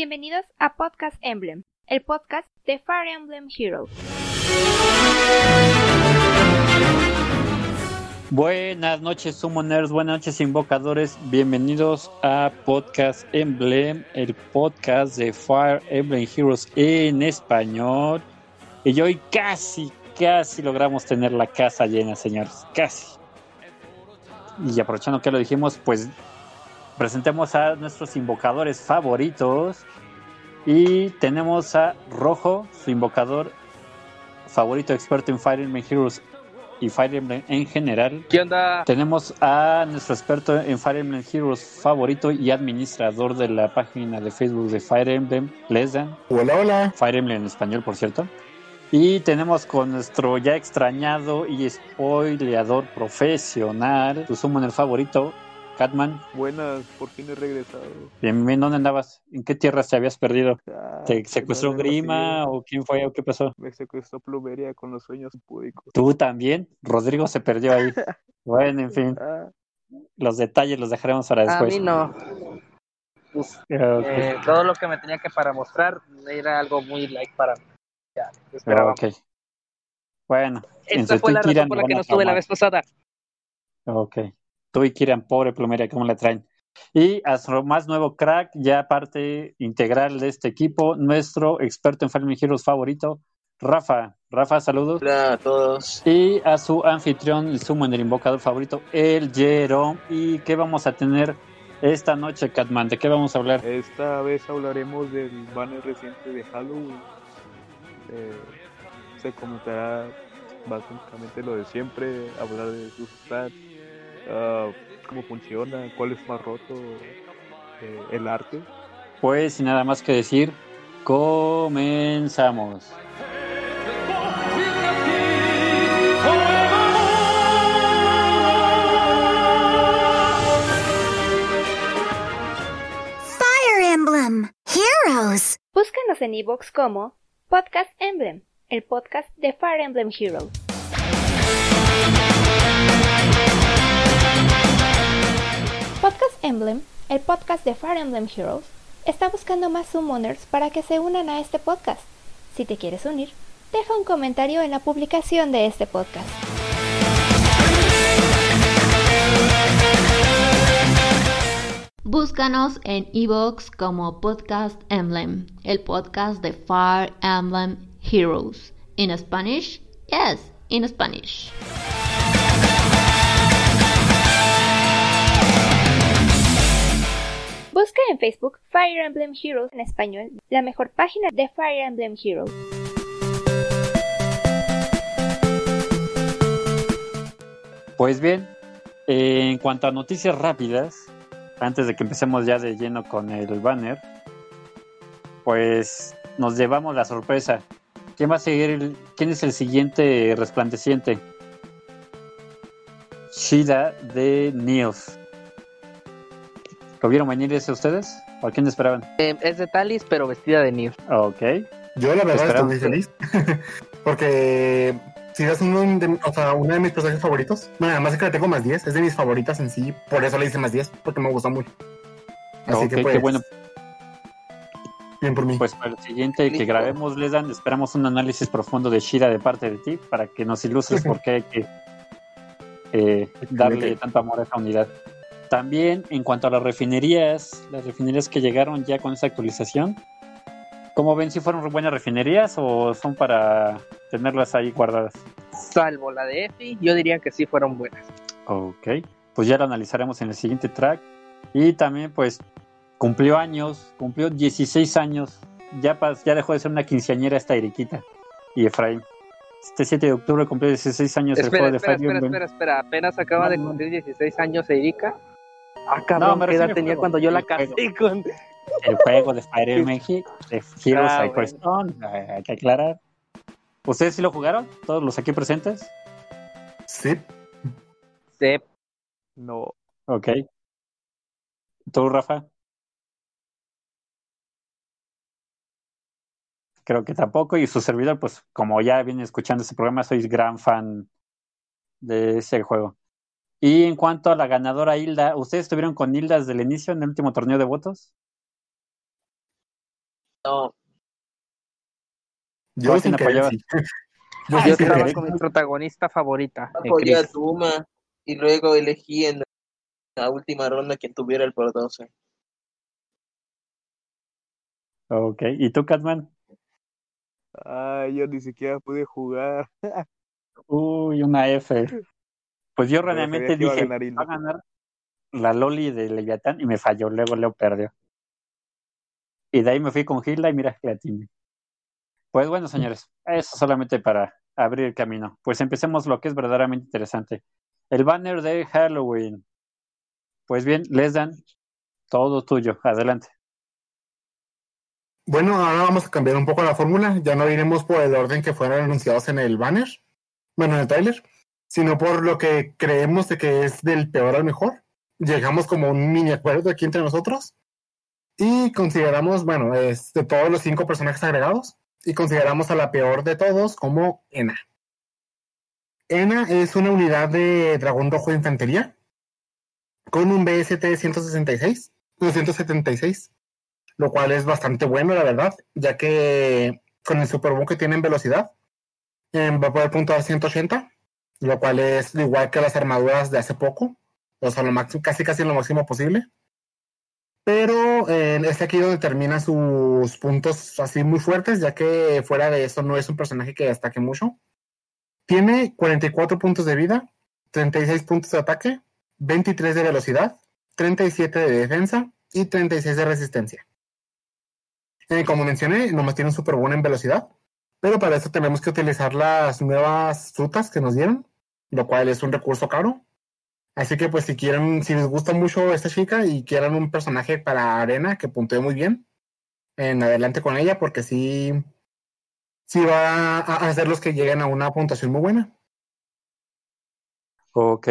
Bienvenidos a Podcast Emblem, el podcast de Fire Emblem Heroes. Buenas noches, Summoners, buenas noches, invocadores. Bienvenidos a Podcast Emblem, el podcast de Fire Emblem Heroes en español. Y hoy casi, casi logramos tener la casa llena, señores. Casi. Y aprovechando que lo dijimos, pues presentemos a nuestros invocadores favoritos. Y tenemos a Rojo, su invocador favorito experto en Fire Emblem Heroes y Fire Emblem en general. ¿Qué onda? Tenemos a nuestro experto en Fire Emblem Heroes favorito y administrador de la página de Facebook de Fire Emblem, Lesdan. Hola, hola. Fire Emblem en español, por cierto. Y tenemos con nuestro ya extrañado y spoileador profesional, tu summoner favorito, Catman. Buenas, por fin he regresado. Bien, bien, ¿dónde andabas? ¿En qué tierras te habías perdido? Ah, ¿Te secuestró perdón, Grima o quién fue o qué pasó? Me secuestró Plumeria con los sueños púdicos. ¿Tú también? Rodrigo se perdió ahí. Bueno, en fin, Ah, los detalles los dejaremos para A después. mí no. Pues, eh, todo lo que me tenía que para mostrar era algo muy like para mí. Ya, esperaba. Ok. Bueno, Esta fue la razón por la que a no estuve la vez pasada. Ok. Tú y Kiran, pobre plumeria, ¿cómo la traen? Y a su más nuevo crack, ya parte integral de este equipo, nuestro experto en Emblem Heroes favorito, Rafa. Rafa, saludos. Hola a todos. Y a su anfitrión, el sumo en el invocador favorito, el Jerome. ¿Y qué vamos a tener esta noche, Catman? ¿De qué vamos a hablar? esta vez hablaremos del banner reciente de Halloween. Eh, se comentará básicamente lo de siempre, hablar de sus stats, ah, cómo funciona, cuál es más roto, eh, el arte. Pues sin nada más que decir, comenzamos. Fire Emblem Heroes. Búscanos en iVoox como Podcast Emblem, el podcast de Fire Emblem Heroes. Podcast Emblem, el podcast de Fire Emblem Heroes, está buscando más summoners para que se unan a este podcast. Si te quieres unir, deja un comentario en la publicación de este podcast. Búscanos en iVoox como Podcast Emblem, el podcast de Fire Emblem Heroes. In Spanish? Yes, in Spanish. Busca en Facebook Fire Emblem Heroes en español, la mejor página de Fire Emblem Heroes. Pues bien, en cuanto a noticias rápidas, antes de que empecemos ya de lleno con el banner, pues nos llevamos la sorpresa. ¿Quién va a seguir? ¿Quién es el siguiente resplandeciente? Shida de Nils. ¿Lo vieron venir ese ustedes? ¿O a quién esperaban? Eh, es de Talis, pero vestida de Neo. Ok. Yo la verdad estoy muy feliz. Porque si es uno de, o sea, uno de mis personajes favoritos. Bueno, además es que le tengo más 10. Es de mis favoritas en sí. Por eso le hice más 10. Porque me gusta mucho. Así que qué pues, bueno. bien por mí. Pues para el siguiente que grabemos, les dan, esperamos un análisis profundo de Shida de parte de ti para que nos ilustres por qué hay que eh, darle tanto amor a esta unidad. También, en cuanto a las refinerías, las refinerías que llegaron ya con esta actualización, ¿cómo ven si fueron buenas refinerías o son para tenerlas ahí guardadas? Salvo la de Effie, yo diría que sí fueron buenas. Ok, pues ya lo analizaremos en el siguiente track. Y también, pues, cumplió años, cumplió 16 años. Ya, pas- ya dejó de ser una quinceañera esta Eriquita y Efraín. Este 7 de octubre cumplió 16 años el Espera, juego de espera, Fire espera, Emblem. espera, espera. Apenas acaba No, de cumplir 16 años Erika. Ah, No, cabrón, me ¿qué edad tenía juego, cuando yo la juego. casé con... El juego de Fire Emblem He- de Heroes Ah, Stone, hay que aclarar. ¿Ustedes sí lo jugaron? ¿Todos los aquí presentes? Sí. Sí, No, Ok. ¿Tú, Rafa? Creo que tampoco. Y su servidor, pues como ya viene escuchando este programa, soy gran fan de ese juego. Y en cuanto a la ganadora Hilda, ¿ustedes estuvieron con Hilda desde el inicio en el último torneo de votos? No, Yo ¿Cuál sin apoyaba? sí. Yo estaba querer. con mi protagonista favorita, eh, apoyé a. Duma y luego elegí en la última ronda quien tuviera el por 12. Ok. ¿Y tú, Catman? Ay, yo ni siquiera pude jugar. Uy, una F. Pues yo realmente sabía que iba a dije, ganar va a ganar la Loli de Leviatán y me falló. Luego Leo perdió. Y de ahí me fui con Hilda y mira que la tiene. Pues bueno, señores, eso solamente para abrir el camino. Pues empecemos lo que es verdaderamente interesante. El banner de Halloween. Pues bien, les dan todo tuyo. Adelante. Bueno, ahora vamos a cambiar un poco la fórmula. Ya no iremos por el orden que fueron anunciados en el banner, bueno, en el trailer, sino por lo que creemos de que es del peor al mejor. Llegamos como un mini acuerdo aquí entre nosotros y consideramos, bueno, es de todos los cinco personajes agregados y consideramos a la peor de todos como Ena. Ena es una unidad de dragón rojo de infantería con un BST 166, 276 lo cual es bastante bueno, la verdad, ya que con el Superboom que tiene en velocidad, eh, va a poder puntuar 180, lo cual es igual que las armaduras de hace poco, o sea, lo máximo, casi casi lo máximo posible. Pero eh, es aquí donde termina sus puntos así muy fuertes, ya que fuera de eso no es un personaje que destaque mucho. Tiene 44 puntos de vida, 36 puntos de ataque, 23 de velocidad, 37 de defensa y 36 de resistencia. Eh, como mencioné, nomás tiene un super bueno en velocidad, pero para eso tenemos que utilizar las nuevas frutas que nos dieron, lo cual es un recurso caro. Así que pues si quieren, si les gusta mucho esta chica y quieran un personaje para arena que puntee muy bien, en adelante con ella, porque sí, sí va a hacer los que lleguen a una puntuación muy buena. Ok.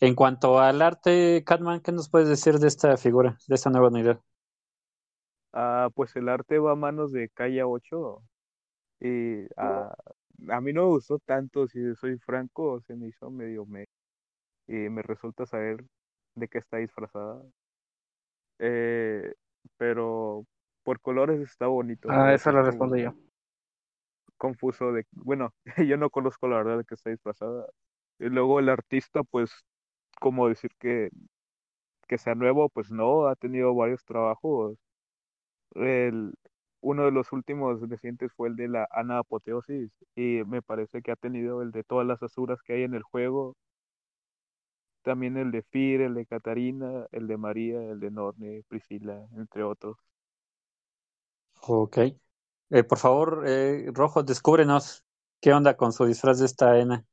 En cuanto al arte, Catman, ¿qué nos puedes decir de esta figura, de esta nueva unidad? Ah, pues el arte va a manos de Calle 8 y ah, a mí no me gustó tanto, si soy franco, se me hizo medio me y me resulta saber de qué está disfrazada. Eh, pero por colores está bonito. Ah, sí lo como respondo yo. Confuso de, bueno, yo no conozco la verdad de qué está disfrazada. Y luego el artista, pues, como decir que, que sea nuevo, pues no, ha tenido varios trabajos. El, uno de los últimos recientes fue el de la Ana Apoteosis y me parece que ha tenido el de todas las asuras que hay en el juego. También el de Fir, el de Catarina, el de María, el de Norne, Priscila, entre otros. Ok. Eh, por favor, eh, Rojo, descúbrenos qué onda con su disfraz de esta Ena.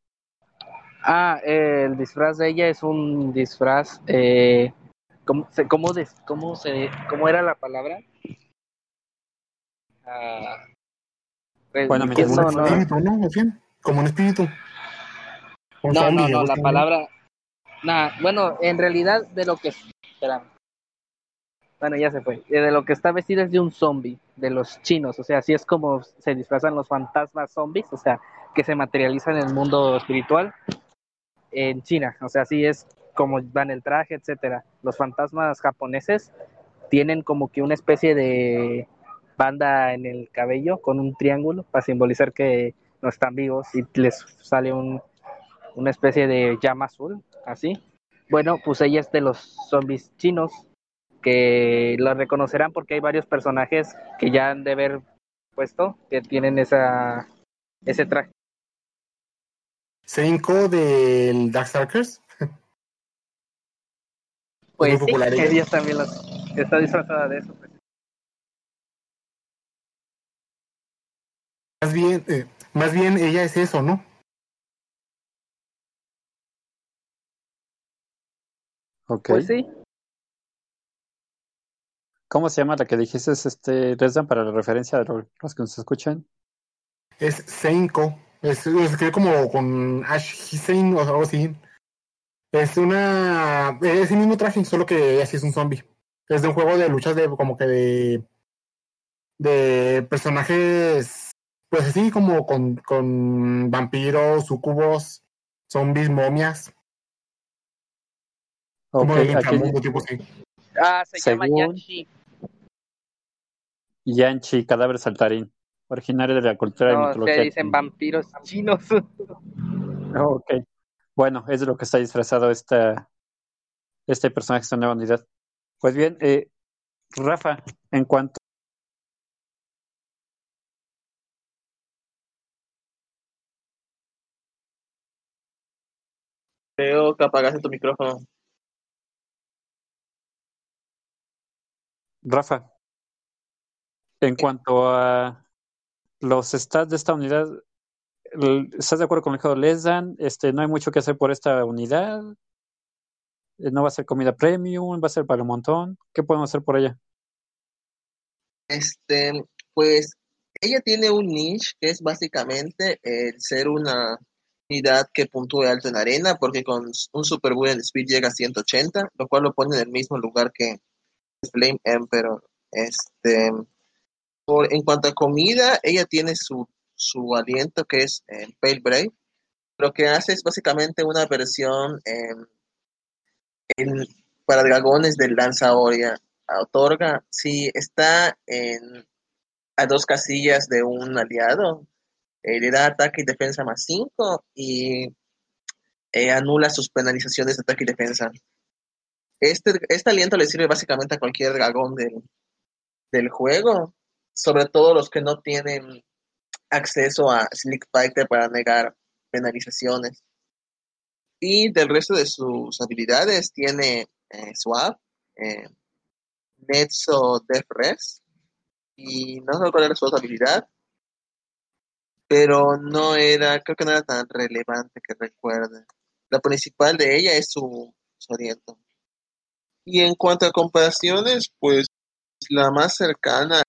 Ah, eh, el disfraz de ella es un disfraz. Eh, ¿cómo, se, cómo, des- cómo, se, ¿Cómo era la palabra? Ah, pues, Bueno, ¿quién mientras- no, Como un no? espíritu, ¿no? Bien, como un espíritu. Un No, zombie, no, no, la palabra. Nah, bueno, en realidad de lo que. Espera. Bueno, ya se fue. De lo que está vestido es de un zombie, de los chinos. O sea, así es como se disfrazan los fantasmas zombies, o sea, que se materializan en el mundo espiritual en China. O sea, así es como van el traje, etcétera. Los fantasmas japoneses tienen como que una especie de banda en el cabello con un triángulo para simbolizar que no están vivos y les sale un, una especie de llama azul, así. Bueno, pues ella es de los zombies chinos que lo reconocerán porque hay varios personajes que ya han de haber puesto que tienen esa ese traje. Seinko del Darkstalkers. Pues sí, ella también los, está disfrazada de eso. Más bien, eh, más bien ella es eso, ¿no? Ok. Pues sí, ¿Cómo se llama la que dijiste, este, Resdan, para la referencia de lo- los que nos escuchan? Es Seinko. Es, se escribe como con Ash Hussein o algo así. Es una. Es el mismo traje, solo que ella sí es un zombie. Es de un juego de luchas de como que de. de personajes. Pues así como con, con vampiros, sucubos, zombies, momias. Ok, como aquí, inframundo, tipo así. ah, se llama Según- Yashi. Yanchi, cadáver saltarín, originario de la cultura y No, mitología. se dicen vampiros chinos. Ok. Bueno, es de lo que está disfrazado esta, este personaje, esta nueva unidad. Pues bien, eh, Rafa, en cuanto Creo que apagaste tu micrófono. Rafa, en cuanto a los stats de esta unidad, el- ¿estás de acuerdo con lo que dijo Lesdan? Este, no hay mucho que hacer por esta unidad. Eh, No va a ser comida premium, va a ser para un montón. ¿Qué podemos hacer por ella? Este, pues ella tiene un niche que es básicamente el ser una unidad que puntúe alto en arena, porque con un Super Bull en Speed llega a 180, lo cual lo pone en el mismo lugar que Flame Emperor. Este, en cuanto a comida, ella tiene su, su aliento que es eh, Pale Brave. Lo que hace es básicamente una versión em, para dragones del Lanza Oria. Otorga, si está en, a dos casillas de un aliado, eh, le da ataque y defensa más 5 y eh, anula sus penalizaciones de ataque y defensa. Este, este aliento le sirve básicamente a cualquier dragón del, del juego, sobre todo los que no tienen acceso a Slick Fighter para negar penalizaciones. Y del resto de sus habilidades tiene eh, Swap, eh, Netso Def Res, y no sé cuál era su habilidad, pero no era, creo que no era tan relevante que recuerde. La principal de ella es su, su. Y en cuanto a comparaciones, pues la más cercana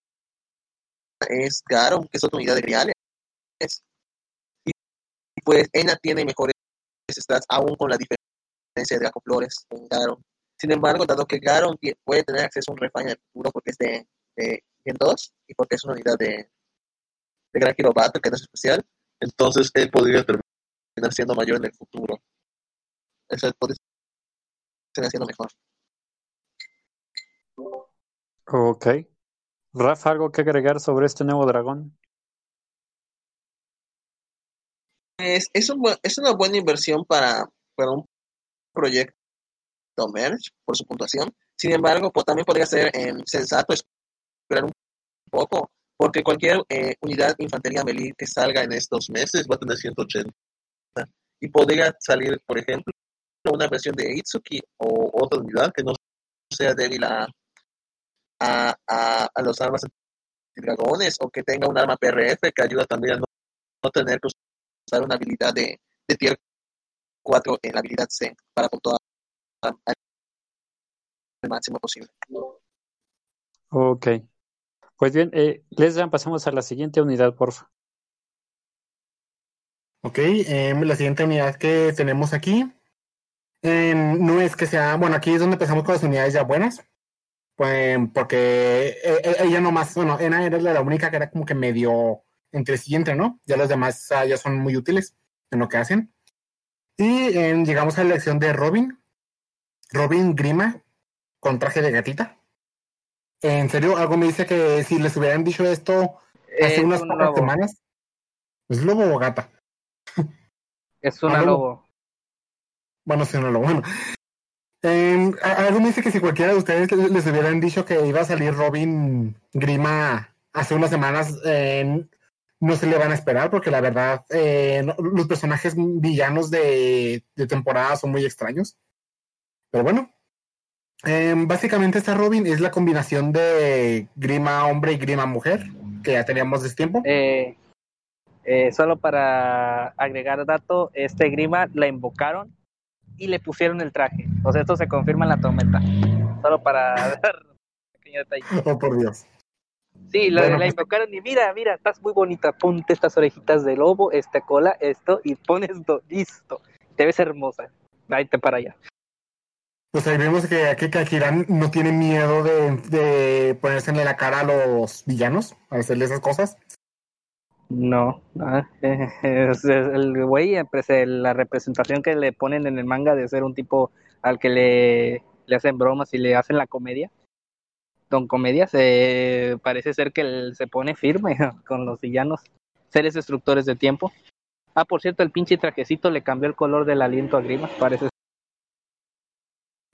es Garon, que es otra unidad de griales. Y pues Ena tiene mejores stats, aún con la diferencia de Flores en Garon. Sin embargo, dado que Garon puede tener acceso a un el futuro porque es de, de Gen 2 y porque es una unidad de, de Gran Hero Battle, que no es especial, entonces él podría terminar siendo mayor en el futuro. Eso él podría terminar siendo mejor. Ok. Rafa, ¿algo que agregar sobre este nuevo dragón? Es, es, un es una buena inversión para, para un proyecto merge por su puntuación. Sin embargo, pues, también podría ser eh, sensato esperar un poco, porque cualquier eh, unidad de infantería melee que salga en estos meses va a tener 180. Y podría salir, por ejemplo, una versión de Itsuki o otra unidad que no sea débil a, a, a, a los armas dragones o que tenga un arma PRF que ayuda también a no, no tener que usar una habilidad de, de tier 4 en la habilidad C para puntuar al máximo posible. Ok. Pues bien, eh, pasamos a la siguiente unidad, porfa. Ok, em, la siguiente unidad que tenemos aquí em, no es que sea, bueno, aquí es donde empezamos con las unidades ya buenas, pues, porque eh, eh, ella nomás, bueno, Ena era la única que era como que medio entre sí entre, ¿no? Ya los demás ya son muy útiles en lo que hacen. Y llegamos a la elección de Robin, Robin Grima con traje de gatita. En serio, algo me dice que si les hubieran dicho esto hace Es unas un pocas lobo. semanas, ¿es lobo o gata? Es una Ah, lobo. lobo. Bueno, sí, no lo bueno. Eh, a- algo me dice que si cualquiera de ustedes les, les hubieran dicho que iba a salir Robin Grima hace unas semanas, eh, no se le van a esperar, porque la verdad, eh, no- los personajes villanos de, de temporada son muy extraños. Pero bueno, eh, básicamente esta Robin es la combinación de Grima hombre y Grima mujer, que ya teníamos desde tiempo. Eh, eh, solo para agregar dato, este Grima la invocaron y le pusieron el traje. O sea, esto se confirma en la tormenta. Solo para dar un pequeño detalle. Oh, por Dios. Sí, la, Bueno, la pues- invocaron y mira, mira, estás muy bonita. Ponte estas orejitas de lobo, esta cola, esto y pon esto. Listo. Te ves hermosa. Vete para allá. Pues ahí vemos que aquí no tiene miedo de, de ponerse la cara a los villanos, a hacerle esas cosas. No, ah, el güey, pues, el- la representación que le ponen en el manga de ser un tipo al que le, le hacen bromas y le hacen la comedia. Don Comedia se parece ser que él se pone firme con los villanos, seres destructores de tiempo. Ah, por cierto, el pinche trajecito le cambió el color del aliento a Grima, parece.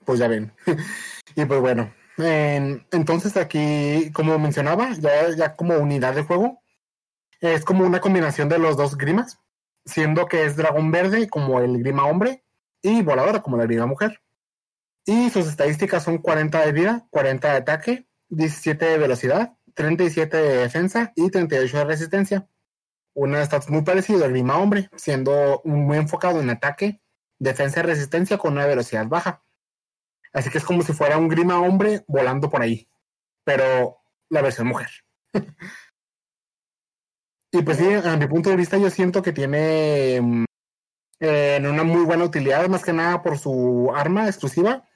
Pues ya ven. y pues bueno, en- entonces aquí, como mencionaba, ya, como unidad de juego, es como una combinación de los dos Grimas, siendo que es dragón verde como el Grima hombre y voladora como la Grima mujer. Y sus estadísticas son 40 de vida, 40 de ataque, 17 de velocidad, 37 de defensa y 38 de resistencia. Una stats muy parecida al Grima hombre, siendo muy enfocado en ataque, defensa y resistencia con una velocidad baja. Así que es como si fuera un Grima hombre volando por ahí, pero la versión mujer. y pues sí, a mi punto de vista yo siento que tiene mm, eh, una muy buena utilidad, más que nada por su arma exclusiva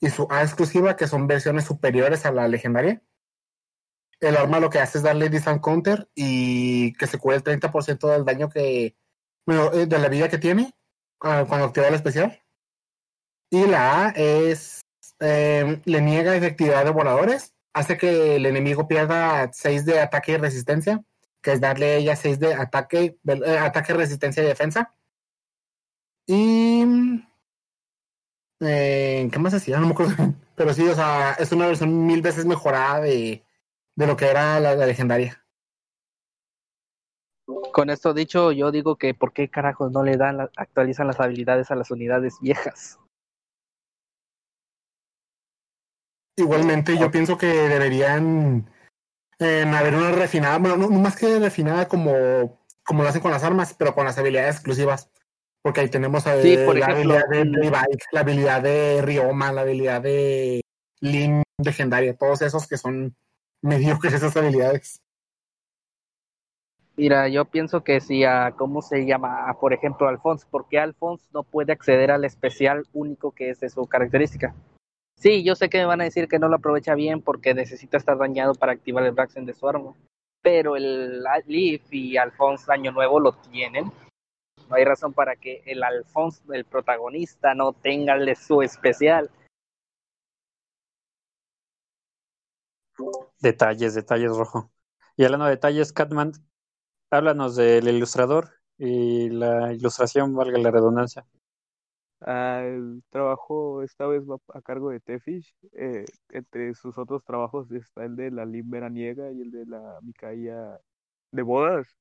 y su A exclusiva, que son versiones superiores a la legendaria. El arma lo que hace es darle distant counter y que se cure el 30% del daño que, bueno, eh, de la vida que tiene ah, cuando activa el especial. Y la A es, eh, le niega efectividad de voladores, hace que el enemigo pierda 6 de ataque y resistencia, que es darle ella 6 de ataque, eh, ataque, resistencia y defensa. Y... Eh, ¿Qué más hacía? No me acuerdo. Pero sí, o sea, es una versión mil veces mejorada de, de lo que era la, legendaria. Con esto dicho, yo digo que ¿por qué carajos no le dan, actualizan las habilidades a las unidades viejas? Igualmente, yo pienso que deberían eh, haber una refinada, bueno, no, no más que refinada como, como lo hacen con las armas, pero con las habilidades exclusivas. Porque ahí tenemos eh, Sí, por la ejemplo, habilidad de mm. Playbike, la habilidad de Rioma, la habilidad de Lin legendaria, todos esos que son mediocres esas habilidades. Mira, yo pienso que si a, ¿cómo se llama? A, por ejemplo, Alphonse, ¿por qué Alphonse no puede acceder al especial único que es de su característica? Sí, yo sé que me van a decir que no lo aprovecha bien porque necesita estar dañado para activar el Braxen de su arma, pero el Leaf y Alphonse Año Nuevo lo tienen. No hay razón para que el Alphonse, el protagonista, no tenga su especial. Detalles, detalles, rojo. Y hablando de detalles, Catman, háblanos del ilustrador y la ilustración, valga la redundancia. Ah, el trabajo esta vez va a cargo de Tefish. Eh, entre sus otros trabajos está el de la Lim veraniega y el de la Micaía de bodas.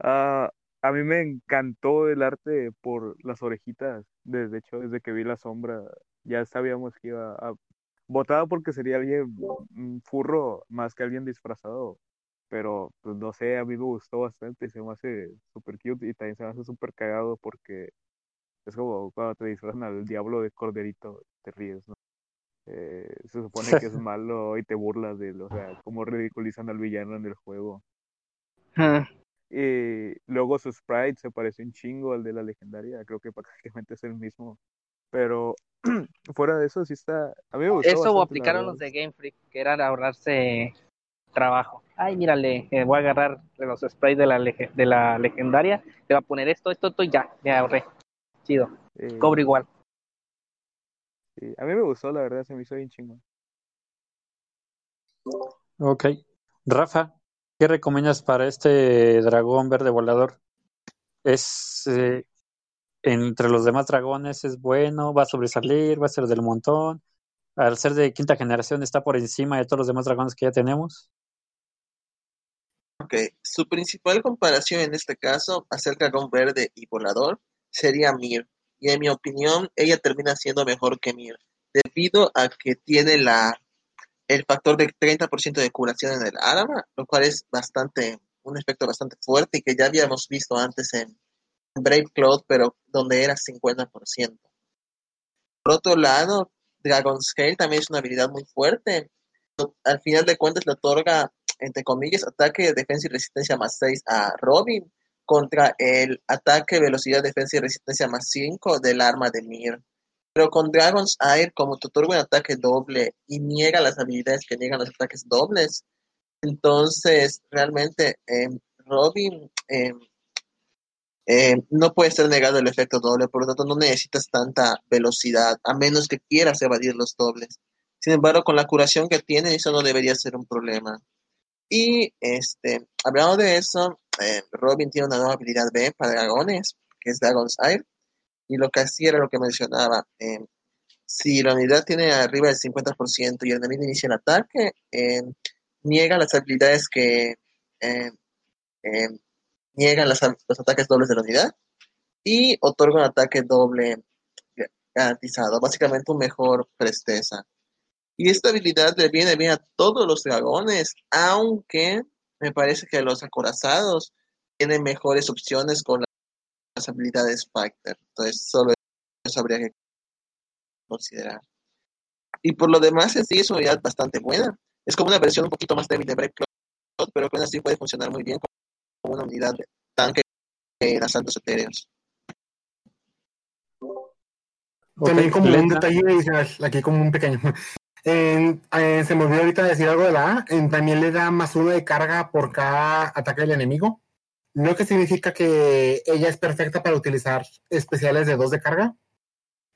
Ah, a mí me encantó el arte por las orejitas. Desde hecho, desde que vi la sombra, ya sabíamos que iba a... Votaba porque sería alguien furro más que alguien disfrazado. Pero, pues no sé, a mí me gustó bastante. Se me hace súper cute y también se me hace súper cagado porque es como cuando te disfrazan al diablo de corderito, te ríes, ¿no? Eh, se supone que es malo y te burlas de él, o sea, cómo ridiculizan al villano en el juego. Ah, Y luego su sprite se parece un chingo al de la legendaria, creo que prácticamente es el mismo. Pero fuera de eso, sí está. A mí me gustó. Eso la aplicaron los de Game Freak, que era ahorrarse trabajo. Ay, mírale, eh, voy a agarrar los sprays de la, de la legendaria, le voy a poner esto, esto, esto y ya, me ahorré. Chido, Eh, cobro igual. sí, A mí me gustó, la verdad, se me hizo bien chingo. Ok. Rafa, ¿qué recomiendas para este dragón verde volador? ¿Es eh, entre los demás dragones es bueno? ¿Va a sobresalir? ¿Va a ser del montón? Al ser de quinta generación, ¿está por encima de todos los demás dragones que ya tenemos? Ok, su principal comparación en este caso acerca de dragón verde y volador sería Mir. Y en mi opinión, ella termina siendo mejor que Mir, debido a que tiene la, el factor de 30% de curación en el arma, lo cual es bastante, un efecto bastante fuerte y que ya habíamos visto antes en Brave Cloud, pero donde era 50%. Por otro lado, Dragon Scale también es una habilidad muy fuerte. Al final de cuentas le otorga entre comillas, ataque, defensa y resistencia más 6 a Robin contra el ataque, velocidad, defensa y resistencia más 5 del arma de Mir. Pero con Dragon's Air, como te otorga un ataque doble y niega las habilidades que niegan los ataques dobles, entonces realmente eh, Robin eh, eh, no puede ser negado el efecto doble, por lo tanto no necesitas tanta velocidad, a menos que quieras evadir los dobles. Sin embargo, con la curación que tiene, eso no debería ser un problema. Y este, hablando de eso, eh, Robin tiene una nueva habilidad B para dragones, que es Dragon's Eye. Y lo que hacía era lo que mencionaba. eh, si la unidad tiene arriba del 50% y el enemigo inicia el ataque, eh, niega las habilidades que eh, las- los ataques dobles de la unidad y otorga un ataque doble garantizado, básicamente un mejor presteza. Y esta habilidad le viene bien a todos los dragones, aunque me parece que los acorazados tienen mejores opciones con las habilidades Fighter. Entonces, solo eso habría que considerar. Y por lo demás, en sí es una unidad bastante buena. Es como una versión un poquito más débil de Breakcloth, pero que aún así puede funcionar muy bien como una unidad de tanque en asaltos etéreos. También como un detalle adicional, aquí como un pequeño. En- eh, se me olvidó ahorita decir algo de la A. en- también le da más uno de carga por cada ataque del enemigo. Lo que significa que ella es perfecta para utilizar especiales de dos de carga.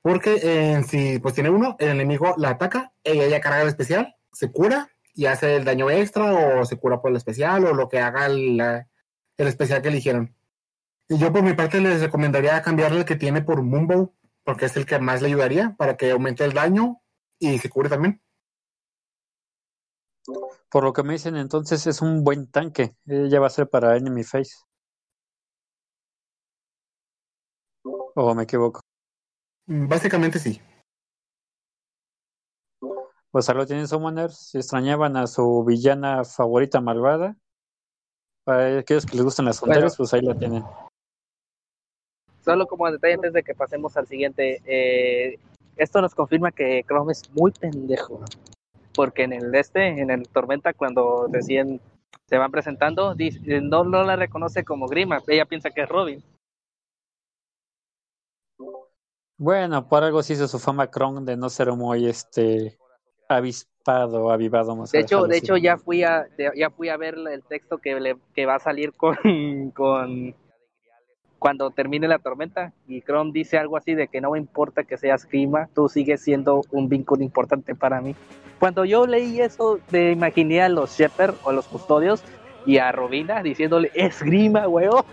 Porque si pues tiene uno, el enemigo la ataca, ella ya carga el especial, se cura y hace el daño extra o se cura por el especial o lo que haga el, el especial que eligieron. Y yo por mi parte les recomendaría cambiarle el que tiene por Mumbo, porque es el que más le ayudaría para que aumente el daño y se cure también. Por lo que me dicen, entonces es un buen tanque. Ella va a ser para Enemy Face. ¿O me equivoco? Mm, Básicamente sí. Pues ahí lo tienen Summoners. Si extrañaban a su villana favorita malvada. Para aquellos que les gustan las fronteras, pues ahí la tienen. Solo como detalle antes de que pasemos al siguiente, eh, esto nos confirma que Chrome es muy pendejo. Porque en el este, en el Tormenta, cuando recién se van presentando, dice- no, no la reconoce como Grima, ella piensa que es Robin. Bueno, por algo se hizo su fama Kron de no ser muy este avispado, avivado. A De hecho, de hecho ya fui a de- ya fui a ver el texto que le, que va a salir con, con cuando termine la tormenta y Chrome dice algo así de que no me importa que seas Grima, tú sigues siendo un vínculo importante para mí. Cuando yo leí eso, me imaginé a los Shepherd o los custodios y a Robina diciéndole es Grima, weón.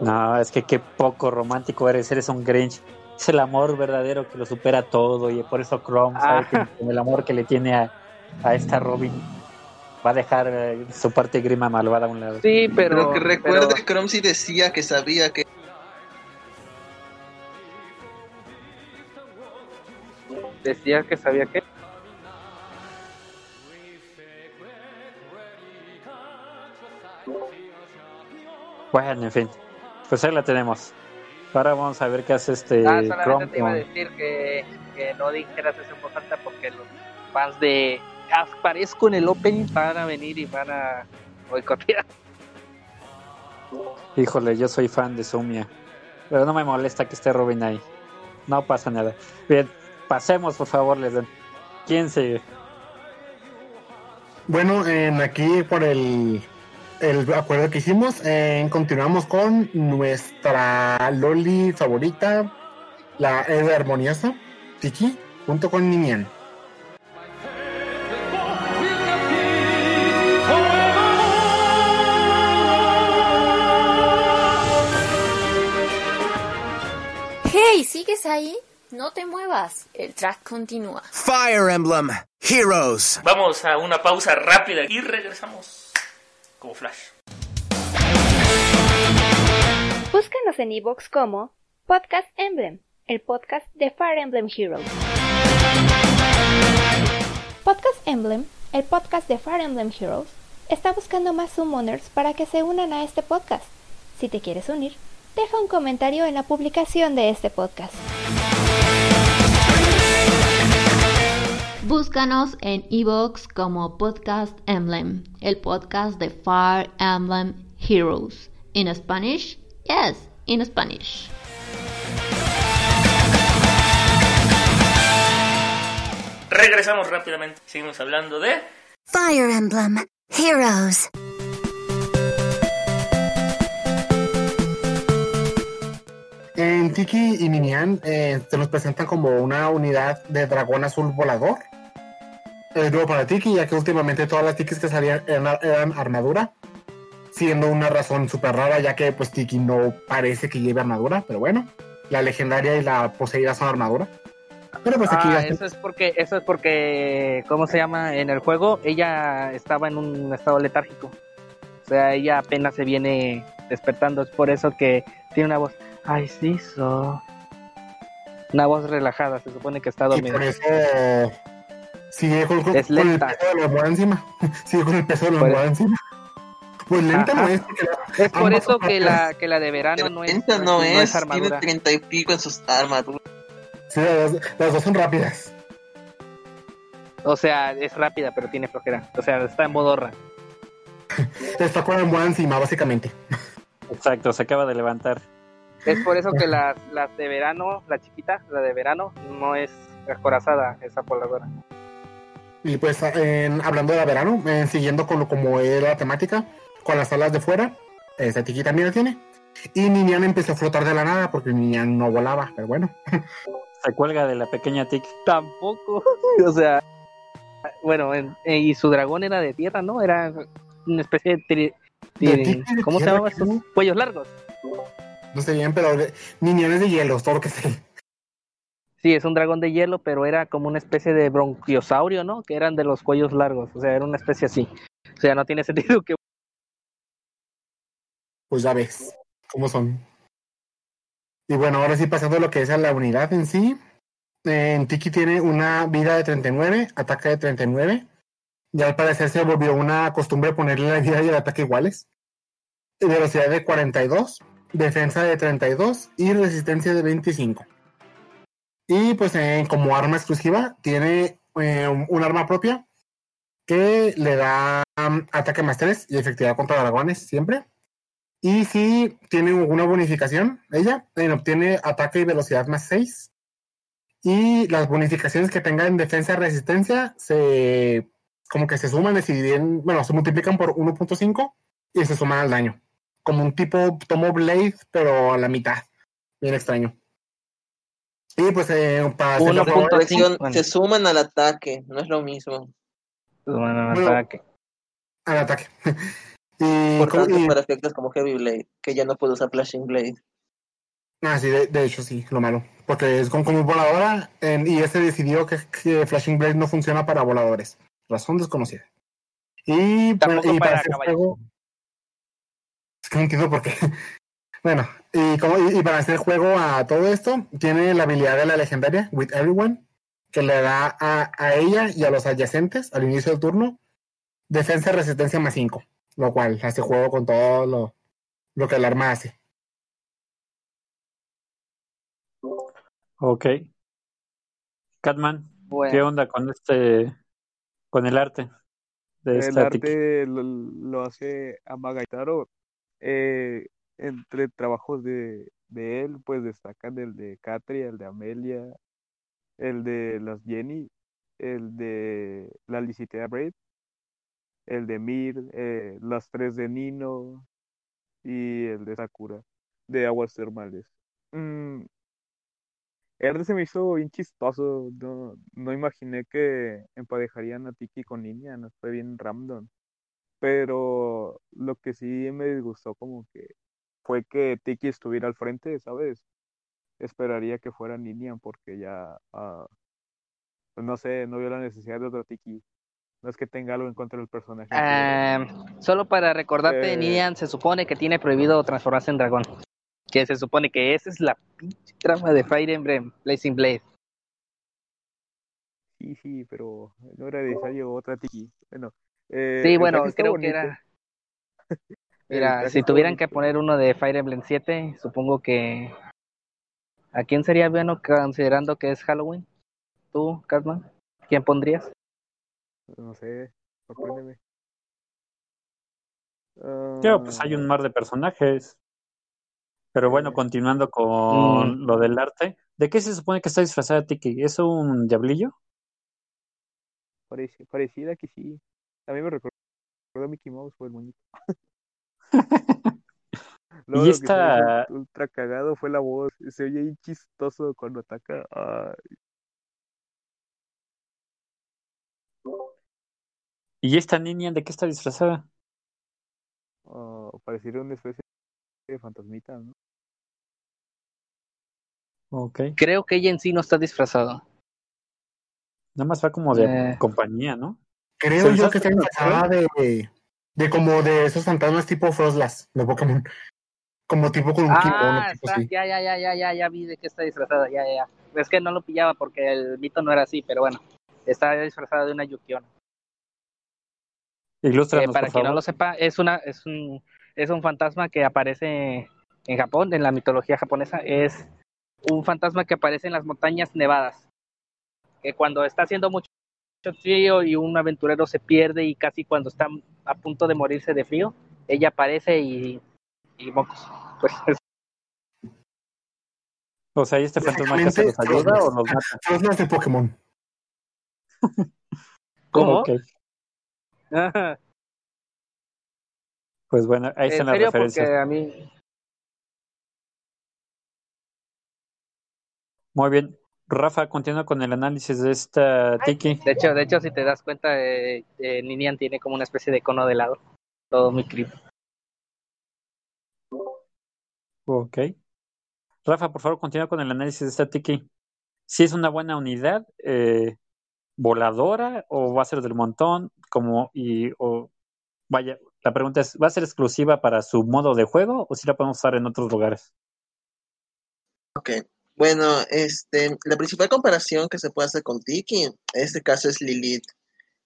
No, es que qué poco romántico eres, eres un Grinch. Es el amor verdadero que lo supera todo y por eso Chrome sabe que Ah. con el amor que le tiene a, a esta Robin va a dejar eh, su parte grima malvada a un lado. Sí, pero, Pero que recuerde, pero- Chrome sí decía que sabía que decía que sabía que Bueno, en fin, pues ahí la tenemos. Ahora vamos a ver qué hace este Ah, solamente Chrome te iba a decir que, que no dijeras eso en voz alta porque los fans de aparezco en el opening van a venir y van a boicotear. Híjole, yo soy fan de Sumia. Pero no me molesta que esté Robin ahí. No pasa nada. Bien, pasemos por favor, les den. ¿Quién sigue? Bueno, en aquí por el, el acuerdo que hicimos, eh, continuamos con nuestra Loli favorita, la Eva Armoniosa, Tiki, junto con Ninian. Hey, ¿sigues ahí? No te muevas, el track continúa. Fire Emblem Heroes. Vamos a una pausa rápida y regresamos como Flash. Búscanos en iVoox como Podcast Emblem, el podcast de Fire Emblem Heroes. Podcast Emblem, el podcast de Fire Emblem Heroes, está buscando más summoners para que se unan a este podcast. Si te quieres unir, deja un comentario en la publicación de este podcast. Búscanos en iVoox como Podcast Emblem, el podcast de Fire Emblem Heroes. In Spanish? Yes, in Spanish. Regresamos rápidamente. Seguimos hablando de Fire Emblem Heroes. En Tiki y Minian eh, se nos presentan como una unidad de dragón azul volador. Es nuevo para Tiki, ya que últimamente todas las Tikis que salían eran, eran armadura, siendo una razón súper rara, ya que pues Tiki no parece que lleve armadura, pero bueno, la legendaria y la poseída son armadura. Pero pues aquí Ah, ya- eso es porque, eso es porque, ¿cómo se llama? En el juego, ella estaba en un estado letárgico. O sea, ella apenas se viene despertando. Es por eso que tiene una voz. Ay, sí, so. Una voz relajada. Se supone que está y dormida. por eso sigue con, con- Es con el lenta. peso de la almohada encima. Sigue con el peso de la almohada encima. Pues lenta no es, Es por eso que la, que la de verano no es, Lenta no, es, tiene armadura. treinta y pico en sus armaduras. Sí, las, dos- las dos son rápidas. O sea, es rápida, pero tiene flojera. O sea, está en modorra. Está con la almohada encima, básicamente. Exacto, se acaba de levantar. Es por eso que las, las de verano, la chiquita, la de verano, no es acorazada, esa voladora. Y pues en- hablando de la verano, eh, siguiendo con lo como era la temática, con las alas de fuera, esta Tiki también la tiene. Y Ninian empezó a flotar de la nada porque Ninian no volaba, pero bueno. Se cuelga de la pequeña Tiki. Tampoco, o sea, bueno, en- eh, y su dragón era de tierra, ¿no? Era una especie de... tri- ¿De tri- tiki de ¿Cómo se qué? cuellos largos? No sé bien, pero de- Ninian es de hielo, todo lo que sé. Sí, es un dragón de hielo, pero era como una especie de bronquiosaurio, ¿no? Que eran de los cuellos largos, o sea, era una especie así. O sea, no tiene sentido que... Pues ya ves cómo son. Y bueno, ahora sí pasando a lo que es a la unidad en sí. En Tiki tiene una vida de 39, ataque de 39. Ya al parecer se volvió una costumbre ponerle la vida y el ataque iguales. Y Velocidad de 42, defensa de 32 y resistencia de 25. Y pues eh, como arma exclusiva tiene eh, un arma propia que le da um, ataque más 3 y efectividad contra dragones siempre. Y si tiene una bonificación, ella obtiene ataque y velocidad más 6. Y las bonificaciones que tenga en defensa y resistencia se como que se suman se bueno, se multiplican por 1.5 y se suman al daño. Como un tipo tomo Blade, pero a la mitad. Bien extraño. Y pues eh, para Corrección, bueno. se suman al ataque, no es lo mismo. Bueno, Bueno, ataque. al ataque. y, Por tanto, y- para efectos como Heavy Blade, que ya no puede usar Flashing Blade. Ah, sí, de, de hecho sí, lo malo. Porque es como, como voladora en- y este decidió que, que Flashing Blade no funciona para voladores. Razón desconocida. Y, Tampoco bueno, y para hacer caballos. Que no entiendo por qué. Bueno, y, como, y, y para hacer juego a todo esto, tiene la habilidad de la legendaria, With Everyone, que le da a, a ella y a los adyacentes al inicio del turno defensa y resistencia más 5, lo cual hace juego con todo lo, lo que el arma hace. Ok. Catman, Bueno. ¿qué onda con este, con el arte de El arte lo, lo hace Amagaitaro. Eh, entre trabajos de, él, pues destacan el de Catria, el de Amelia, el de las Jenny, el de la Licitea Braid, el de Mir, eh, las tres de Nino y el de Sakura, de aguas termales. Mm, se me hizo bien chistoso, no, no imaginé que emparejarían a Tiki con Ninian, fue bien random. Pero lo que sí me disgustó como que fue que Tiki estuviera al frente, ¿sabes? Esperaría que fuera Ninian porque ya, pues no sé, no veo la necesidad de otro Tiki. No es que tenga algo en contra del personaje. pero- Ah, solo para recordarte, Eh. Nian se supone que tiene prohibido transformarse en dragón. Que se supone que esa es la pinche trama de Fire Emblem Blazing Blade. Sí, sí, pero no era necesario otra Tiki. Bueno, eh, Sí, bueno, creo que era. Mira, si tuvieran que poner uno de Fire Emblem 7, supongo que. ¿A quién sería bueno considerando que es Halloween? ¿Tú, Catman? ¿Quién pondrías? No sé, sorpréndeme. Claro, pues hay Ah, un mar de personajes. Pero bueno, continuando con Mm. lo del arte, ¿de qué se supone que está disfrazada Tiki? ¿Es un diablillo? pareci- parecida que sí. A mí me recordó a Mickey Mouse o el muñeco. Luego Y lo esta, ultra cagado fue la voz. Se oye ahí chistoso cuando ataca. Ay, y esta niña, ¿de qué está disfrazada? pareciera una especie de fantasmita, ¿no? Ok. Creo que ella en sí no está disfrazada. Nada más va como de Eh. compañía, ¿no? Creo ¿Se yo que está disfrazada de, de como de esos fantasmas tipo Frostlass de Pokémon. Como tipo con un Ah, tipo está, así. ya, ya, ya, ya, ya, ya vi de qué está disfrazada, ya, ya, ya. Es que no lo pillaba porque el mito no era así, pero bueno, está disfrazada de una Yukiona. Eh, para por quien no lo sepa, es una, es un, es un fantasma que aparece en Japón, en la mitología japonesa, es un fantasma que aparece en las montañas nevadas. Que cuando está haciendo mucho frío y un aventurero se pierde y casi cuando está a punto de morirse de frío, ella aparece y, y mocos. Pues es- O sea, ¿y este fantasma que se los ayuda o los mata? Frostlass de Pokémon. ¿Cómo? Pues bueno, ahí están las referencias. porque a mí, Muy bien. Rafa, continúa con el análisis de esta Tiki. de hecho, de hecho, si te das cuenta, eh, eh, Ninian tiene como una especie de cono de helado. Todo muy creepy. Ok. Rafa, por favor, continúa con el análisis de esta Tiki. Si es una buena unidad eh, voladora o va a ser del montón, como y o vaya, la pregunta es, ¿va a ser exclusiva para su modo de juego o si la podemos usar en otros lugares? Ok. Bueno, este, la principal comparación que se puede hacer con Tiki, en este caso es Lilith,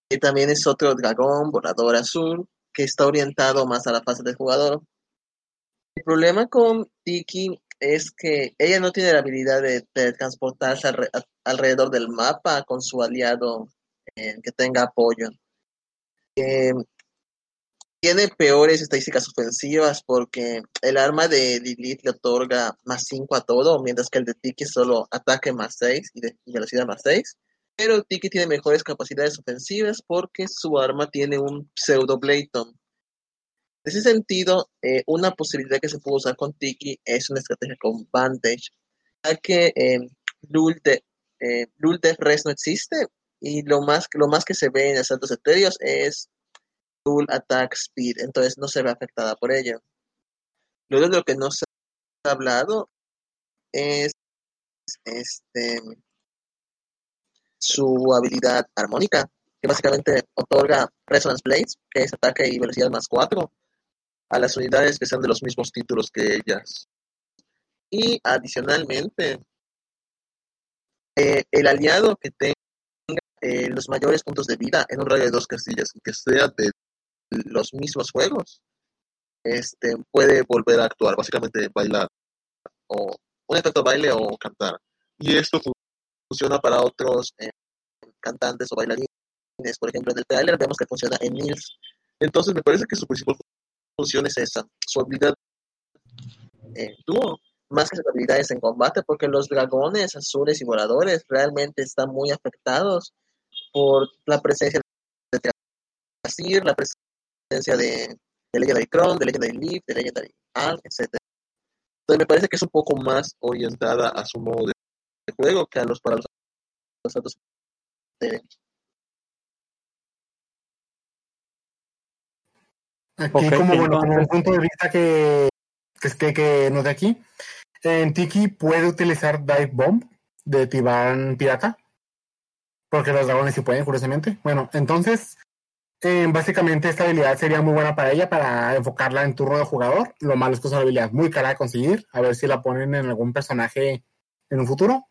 que también es otro dragón volador azul que está orientado más a la fase del jugador. El problema con Tiki es que ella no tiene la habilidad de, de transportarse alre- a- alrededor del mapa con su aliado eh, que tenga apoyo. Eh, tiene peores estadísticas ofensivas porque el arma de Lilith le otorga más 5 a todo, mientras que el de Tiki solo ataque más 6 y, y velocidad más 6. Pero Tiki tiene mejores capacidades ofensivas porque su arma tiene un pseudo Blayton. En ese sentido, eh, una posibilidad que se puede usar con Tiki es una estrategia con Vantage, ya que eh, Lul de, eh, de Res no existe y lo más, lo más que se ve en asaltos etéreos es Lul Attack Speed, entonces no se ve afectada por ello. Luego de lo que no se ha hablado es este su habilidad armónica, que básicamente otorga Resonance Blades, que es ataque y velocidad más 4, a las unidades que sean de los mismos títulos que ellas. Y adicionalmente, eh, el aliado que tenga eh, los mayores puntos de vida en un radio de dos castillas y que sea de los mismos juegos, este, puede volver a actuar, básicamente bailar, o un efecto baile o cantar. Y esto fu- funciona para otros eh, cantantes o bailarines. Por ejemplo, en el trailer vemos que funciona en Nils. Entonces me parece que su principal función es esa, su habilidad en dúo, más que sus habilidades en combate, porque los dragones azules y voladores realmente están muy afectados por la presencia de Trasir, la presencia de, de Legendary Chrome, de Legendary Leaf, de Legendary Arm, etc. Entonces me parece que es un poco más orientada a su modo de, de juego que a los para los asaltos de Aquí, Ok, como, bueno, como un punto de vista que, que, que, que noté aquí, en Tiki puede utilizar Dive Bomb de Tibán Pirata, porque los dragones sí pueden, curiosamente. Bueno, entonces, eh, básicamente esta habilidad sería muy buena para ella, para enfocarla en turno de jugador. Lo malo es que es una habilidad muy cara de conseguir, a ver si la ponen en algún personaje en un futuro.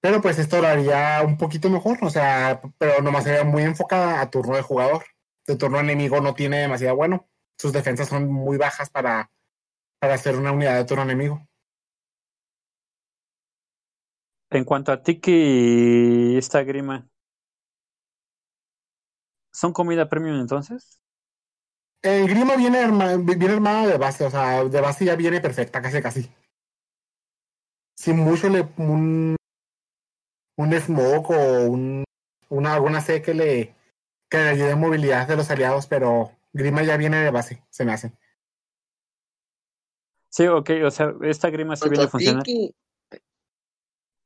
Pero pues esto lo haría un poquito mejor, o sea, pero nomás sería muy enfocada a turno de jugador. De turno enemigo no tiene demasiado bueno. Sus defensas son muy bajas para, para hacer una unidad de turno enemigo. En cuanto a Tiki y esta grima, ¿son comida premium entonces? El Grima viene, arma, viene armado de base, o sea, de base ya viene perfecta, casi casi. Sin mucho le un, un smoke o un, una, alguna C que le, que le ayude en movilidad de los aliados, pero Grima ya viene de base, se me hace. Sí, ok, o sea, esta grima sí viene a funcionar.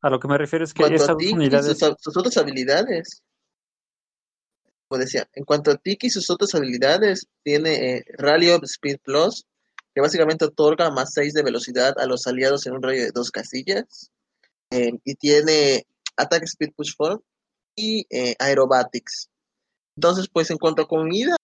A lo que me refiero es que a y unidades. sus, sus otras habilidades, en cuanto a Tiki y sus otras habilidades, tiene eh, Rally of Speed Plus, que básicamente otorga más 6 de velocidad a los aliados en un radio de dos casillas. Eh, y tiene Attack Speed Push Forward y eh, Aerobatics. Entonces, pues en cuanto a comida,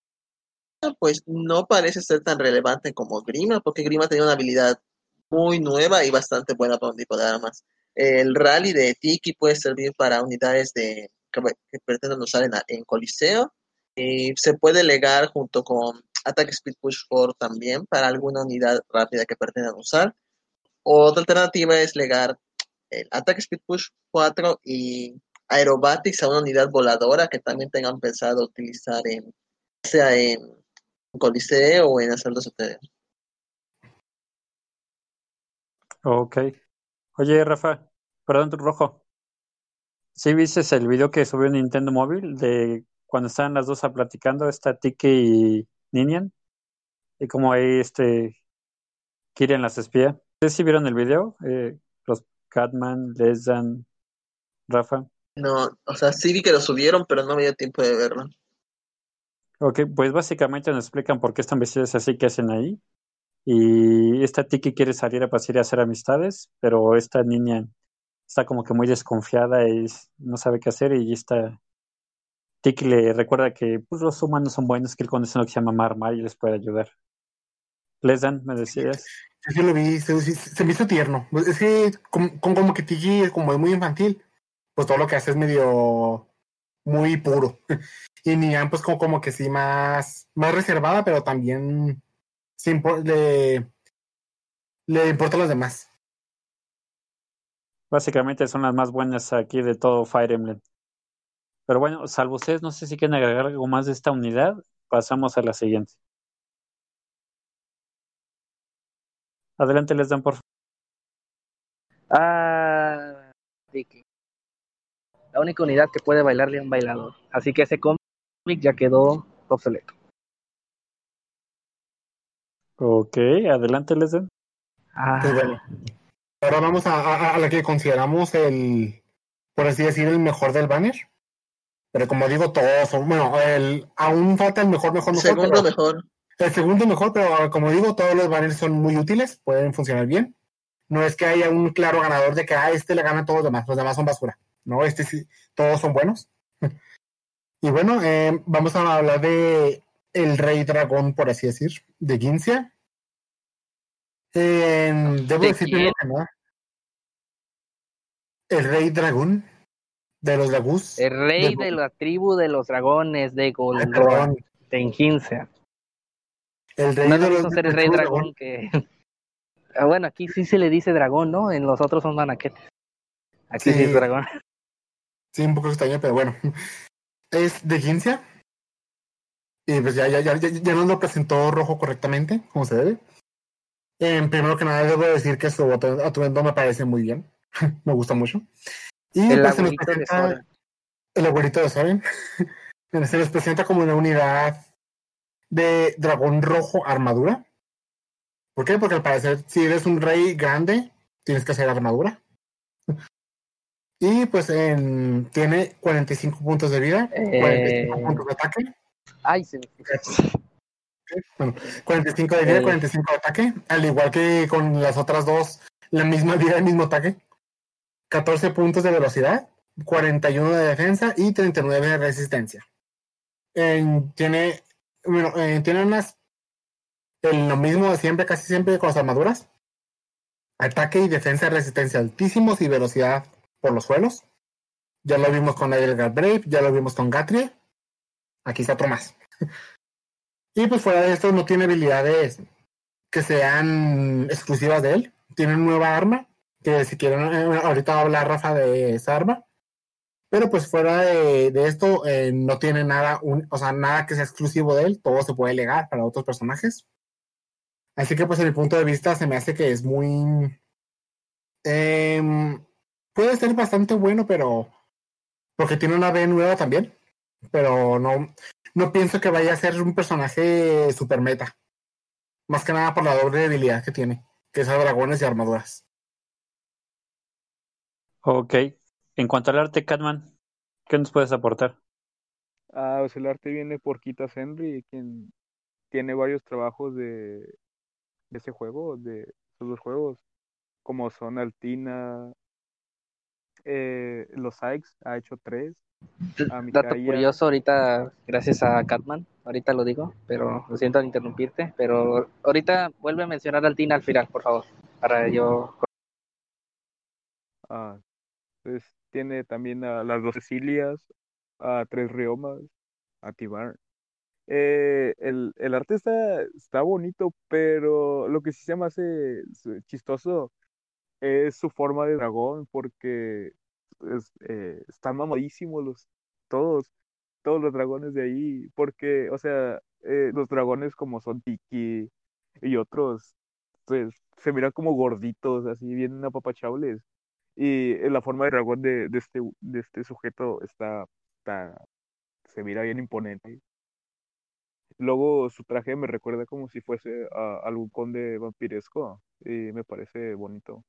pues no parece ser tan relevante como Grima, porque Grima tenía una habilidad muy nueva y bastante buena para un tipo de armas. El rally de Tiki puede servir para unidades de, que, que pretenden usar en, Coliseo. Y se puede legar junto con Attack Speed Push 4 también para alguna unidad rápida que pretendan usar. Otra alternativa es legar el Attack Speed Push 4 y Aerobatics a una unidad voladora que también tengan pensado utilizar en sea en Coliseo o en asaltos aéreos. Ok. Oye, Rafa, perdón, rojo. ¿Sí viste el video que subió Nintendo Móvil de cuando estaban las dos a platicando, esta Tiki y Ninian? Y como ahí este Kiren las espía. ¿Ustedes sí vieron el video? Eh, los Catman, Lesan, Rafa. No, o sea, sí vi que lo subieron, pero no me dio tiempo de verlo. Ok, pues básicamente nos explican por qué están vestidas así que hacen ahí. Y esta Tiki quiere salir a pasear y hacer amistades, pero esta niña está como que muy desconfiada y no sabe qué hacer. Y esta Tiki le recuerda que pues, los humanos son buenos, que él conoce lo que se llama Marmar y les puede ayudar. Les dan, me decías. Yo sí lo vi, se, se- me hizo tierno. Es que como, como como que Tiki como es muy infantil, pues todo lo que hace es medio muy puro. Y Nian pues como, como que sí más, más reservada, pero también le, le importa a los demás. Básicamente son las más buenas aquí de todo Fire Emblem. Pero bueno, salvo ustedes, no sé si quieren agregar algo más de esta unidad. Pasamos a la siguiente. Adelante, les dan por favor. Ah. La única unidad que puede bailarle a un bailador. Así que ese cómic ya quedó obsoleto. Ok, adelante, les dan. Ah, bueno, ahora vamos a, a- a la que consideramos el, por así decir, el mejor del banner. Pero como digo, todos son, bueno, el, aún falta el mejor, mejor, mejor. Segundo pero- mejor. El segundo mejor, pero como digo, todos los banners son muy útiles, pueden funcionar bien. No es que haya un claro ganador de que a este le gana a todos los demás, los demás son basura. No, este sí, todos son buenos. y bueno, eh, vamos a hablar de el rey dragón, por así decir, de Gincia. Eh, debo ¿De decir quién? que nada, el rey dragón de los Lagus. el rey de- de la tribu de los dragones de. Dragón. En 15. El rey No de lo los ser el rey Tribu dragón que. Ah, bueno, aquí sí se le dice dragón, ¿no? En los otros son manaquetes. Aquí sí, Sí. es dragón. Sí, un poco extraño, pero bueno. Es de Gincia. Y pues ya, ya, ya, ya, ya nos lo presentó rojo correctamente, como se debe. Eh, primero que nada, debo decir que su atu- atuendo me parece muy bien. me gusta mucho. Y El pues se nos abuelito de presenta el abuelito de Soren. se nos presenta como una unidad de dragón rojo armadura. ¿Por qué? Porque al parecer, si eres un rey grande, tienes que hacer armadura. Y pues en- tiene 45 puntos de vida, 45 Eh. puntos de ataque. Ay, se me Bueno, 45 de vida, Eh. 45 de ataque. Al igual que con las otras dos, la misma vida, el mismo ataque. 14 puntos de velocidad, 41 de defensa y 39 de resistencia. En- tiene, bueno, eh, tiene unas, el- lo mismo de siempre, casi siempre con las armaduras. Ataque y defensa resistencia altísimos y velocidad por los suelos. Ya lo vimos con Aelgar Brave, ya lo vimos con Gatrie. Aquí está otro más. y pues fuera de esto no tiene habilidades que sean exclusivas de él. Tiene una nueva arma, que si quieren, eh, ahorita va a hablar Rafa de esa arma. Pero pues fuera de, esto, eh, no tiene nada, o sea, nada que sea exclusivo de él, todo se puede legar para otros personajes. Así que pues en mi punto de vista se me hace que es muy... em, puede ser bastante bueno, pero... Porque tiene una B nueva también. Pero no, no pienso que vaya a ser un personaje super meta. Más que nada por la doble debilidad que tiene. que sea dragones y armaduras. Ok. En cuanto al arte, Catman, ¿qué nos puedes aportar? Ah, pues el arte viene por Kita Henry, quien tiene varios trabajos de, de ese juego, de esos dos juegos, como son Altina, eh, los Sykes, ha hecho tres. A Dato Mikaya- curioso, ahorita, gracias a Catman, ahorita lo digo, pero lo siento al interrumpirte, pero ahorita vuelve a mencionar al Tina al final, por favor, para yo... Ah, pues tiene también a las dos Cecilias, a tres Riomas, a Tibar. Eh, el, el arte está, está bonito, pero lo que sí se me hace chistoso es su forma de dragón, porque eh, están mamadísimos los, todos, todos los dragones de ahí, porque, o sea, eh, los dragones como son Tiki y otros, pues se miran como gorditos, así bien apapachables. Y eh, la forma de dragón de, de este, de este sujeto está, está, se mira bien imponente. Luego su traje me recuerda como si fuese a algún conde vampiresco y me parece bonito.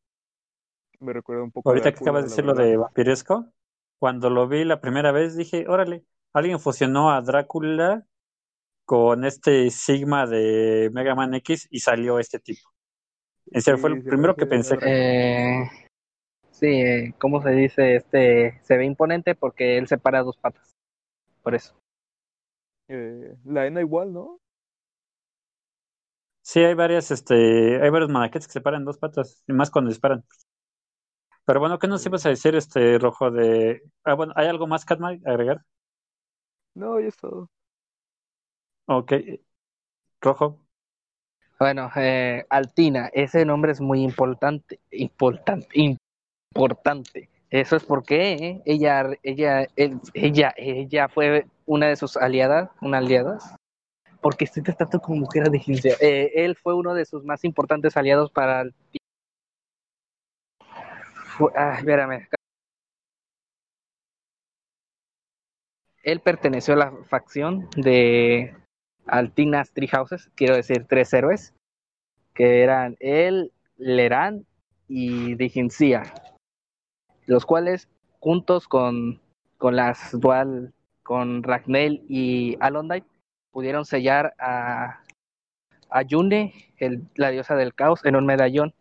Me recuerda un poco a Ahorita que acabas de decir lo de vampiresco, cuando lo vi la primera vez dije, órale, alguien fusionó a Drácula con este Sigma de Mega Man X y salió este tipo. Ese fue el primero que pensé. Eh, sí, eh, ¿cómo se dice? Este se ve imponente porque él se para dos patas, por eso. Eh, la Ena igual, ¿no? Sí, hay varias, este, hay varios manaquetes que se paran en dos patas, y más cuando disparan. Pero bueno, ¿qué nos ibas a decir, este rojo de... Ah, bueno, ¿hay algo más, Catman, agregar? No, y eso. Ok. Rojo. Bueno, eh, Altina, ese nombre es muy importante, importante, importante. Eso es porque eh, ella, ella, él- ella, ella fue una de sus aliadas, una aliadas. Porque estoy tratando como mujer de. Eh, él fue uno de sus más importantes aliados para Ah, espérame. Él perteneció a la facción de Altinas Three Houses, quiero decir tres héroes, que eran él, Lerán y Digincia, los cuales juntos con, con las dual, con Ragnell y Alondite, pudieron sellar a, a Yune, el- la diosa del caos, en un medallón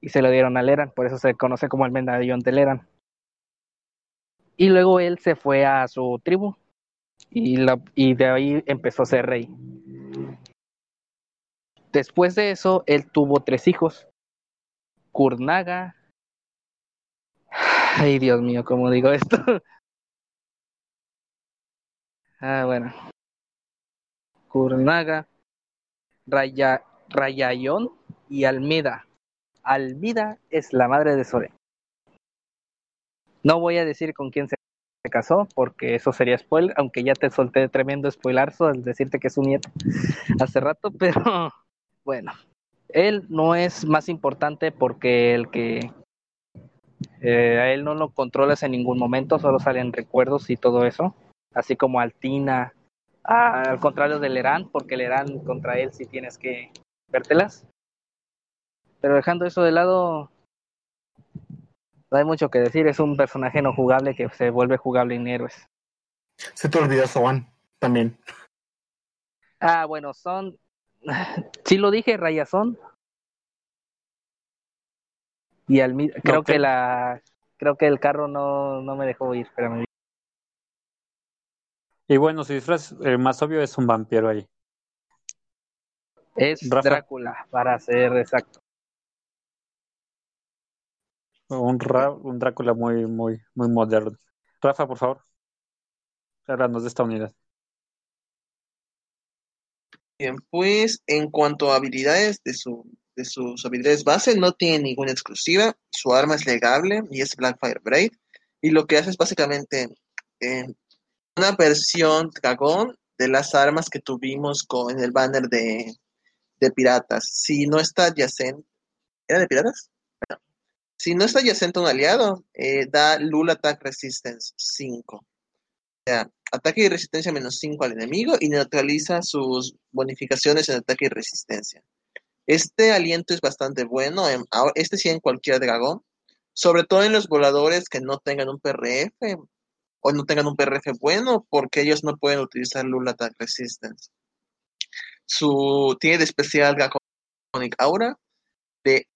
y se lo dieron a Leran, por eso se conoce como el medallón de Leran. Y luego él se fue a su tribu y, la, y de ahí empezó a ser rey. Después de eso, él tuvo tres hijos. Kurnaga. Ay, Dios mío, ¿cómo digo esto? ah, bueno. Kurnaga, Raya, Rayayon y Almida. Almida es la madre de Sore. No voy a decir con quién se casó, porque eso sería spoiler, aunque ya te solté tremendo spoilazo al decirte que es su nieto hace rato, pero bueno, él no es más importante porque el que eh, a él no lo controlas en ningún momento, solo salen recuerdos y todo eso, así como Altina, ah, al contrario de Lerán, porque Lerán contra él sí tienes que vértelas. Pero dejando eso de lado, no hay mucho que decir, es un personaje no jugable que se vuelve jugable en héroes. Se te olvidó Soban también. Ah, bueno, son. Sí lo dije, Rayazón. Y al mi- creo que la. Creo que el carro no, no me dejó ir, espérame. Y bueno, su disfraz eh, más obvio es un vampiro ahí. Es Rafa. Drácula, para ser exacto. Un, Ra- un Drácula muy, muy, muy moderno. Rafa, por favor. Háblanos de esta unidad. Bien, pues en cuanto a habilidades de, su, de sus habilidades base, no tiene ninguna exclusiva. Su arma es legable y es Blackfire Braid. Y lo que hace es básicamente una versión dragón de las armas que tuvimos con en el banner de, de piratas. Si no está adyacente. ¿Era de piratas? Si no está adyacente a un aliado, eh, da Lul Attack Resistance 5. O sea, ataque y resistencia menos 5 al enemigo y neutraliza sus bonificaciones en ataque y resistencia. Este aliento es bastante bueno, este sí en cualquier dragón, sobre todo en los voladores que no tengan un PRF o no tengan un PRF bueno, porque ellos no pueden utilizar Lula Attack Resistance. Su, tiene de especial Draconic Aura, de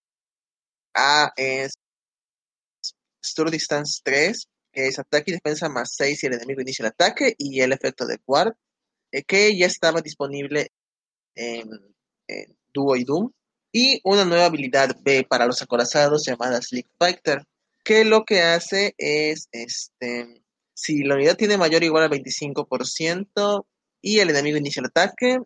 A es Stur Distance 3, que es ataque y defensa más 6 si el enemigo inicia el ataque, y el efecto de Quart, eh, que ya estaba disponible en, en Duo y Doom, y una nueva habilidad B para los acorazados llamada Slick Fighter, que lo que hace es, este, si la unidad tiene mayor o igual al 25% y el enemigo inicia el ataque,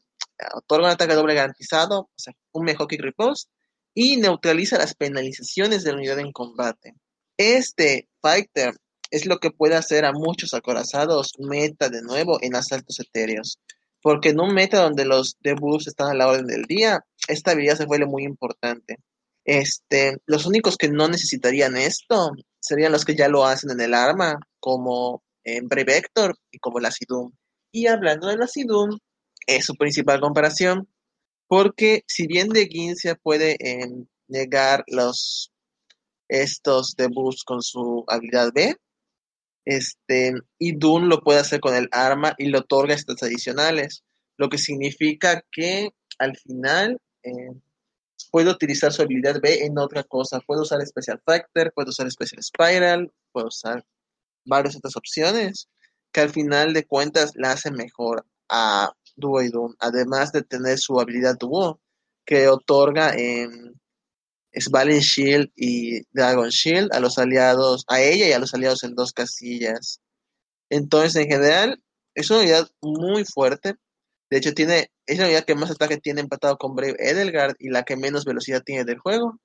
otorga un ataque doble garantizado, o sea, un mejor kick riposte, y neutraliza las penalizaciones de la unidad en combate. Este Fighter es lo que puede hacer a muchos acorazados meta de nuevo en asaltos etéreos. Porque en un meta donde los debuffs están a la orden del día, esta habilidad se vuelve muy importante. Este, los únicos que no necesitarían esto serían los que ya lo hacen en el arma, como en Brave Vector y como la Sidum. Y hablando de la Sidum, es su principal comparación, porque si bien de Guincia puede eh, negar los estos debuffs con su habilidad B, este, y Dune lo puede hacer con el arma y le otorga estos adicionales, lo que significa que al final eh, puede utilizar su habilidad B en otra cosa. Puede usar Special Factor, puede usar Special Spiral, puede usar varias otras opciones que al final de cuentas la hacen mejor a Doom, además de tener su habilidad Duo que otorga en Svalin Shield y Dragon Shield a los aliados, a ella y a los aliados en dos casillas. Entonces, en general, es una unidad muy fuerte. De hecho, tiene, es la unidad que más ataque tiene empatado con Brave Edelgard y la que menos velocidad tiene del juego.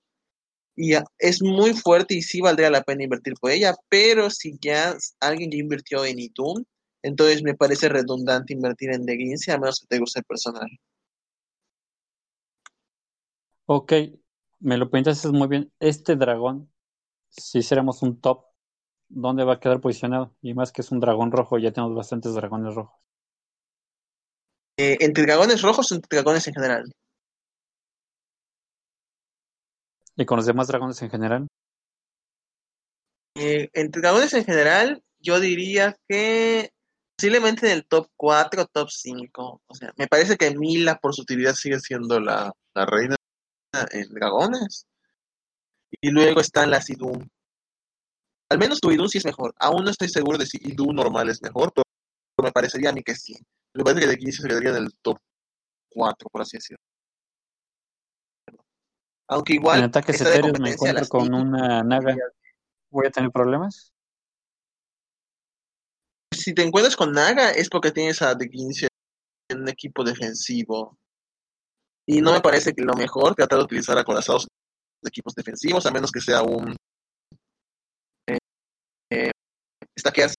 Y es muy fuerte y sí valdría la pena invertir por ella, pero si ya alguien ya invirtió en Idum, entonces me parece redundante invertir en Deguincia, a menos que te guste el personal. Ok, me lo pintaste muy bien. Este dragón, si hiciéramos un top, ¿dónde va a quedar posicionado? Y más que es un dragón rojo, ya tenemos bastantes dragones rojos. Eh, ¿Entre dragones rojos o entre dragones en general? ¿Y con los demás dragones en general? Eh, entre dragones en general, yo diría que posiblemente en el top 4 o top 5. O sea, me parece que Mila por su utilidad sigue siendo la, la reina en dragones. Y luego están las Idun. Al menos tu Idun sí es mejor. Aún no estoy seguro de si Idun normal es mejor, pero me parecería a mí que sí. Me parece que de 15 se quedaría en el top 4, por así decirlo. Aunque igual. En ataques etéreos me encuentro con una naga. ¿Voy a tener problemas? Si te encuentras con Naga es porque tienes a De 15 en un equipo defensivo. Y no me parece que lo mejor tratar de utilizar acorazados de equipos defensivos, a menos que sea un. Eh, eh, stackear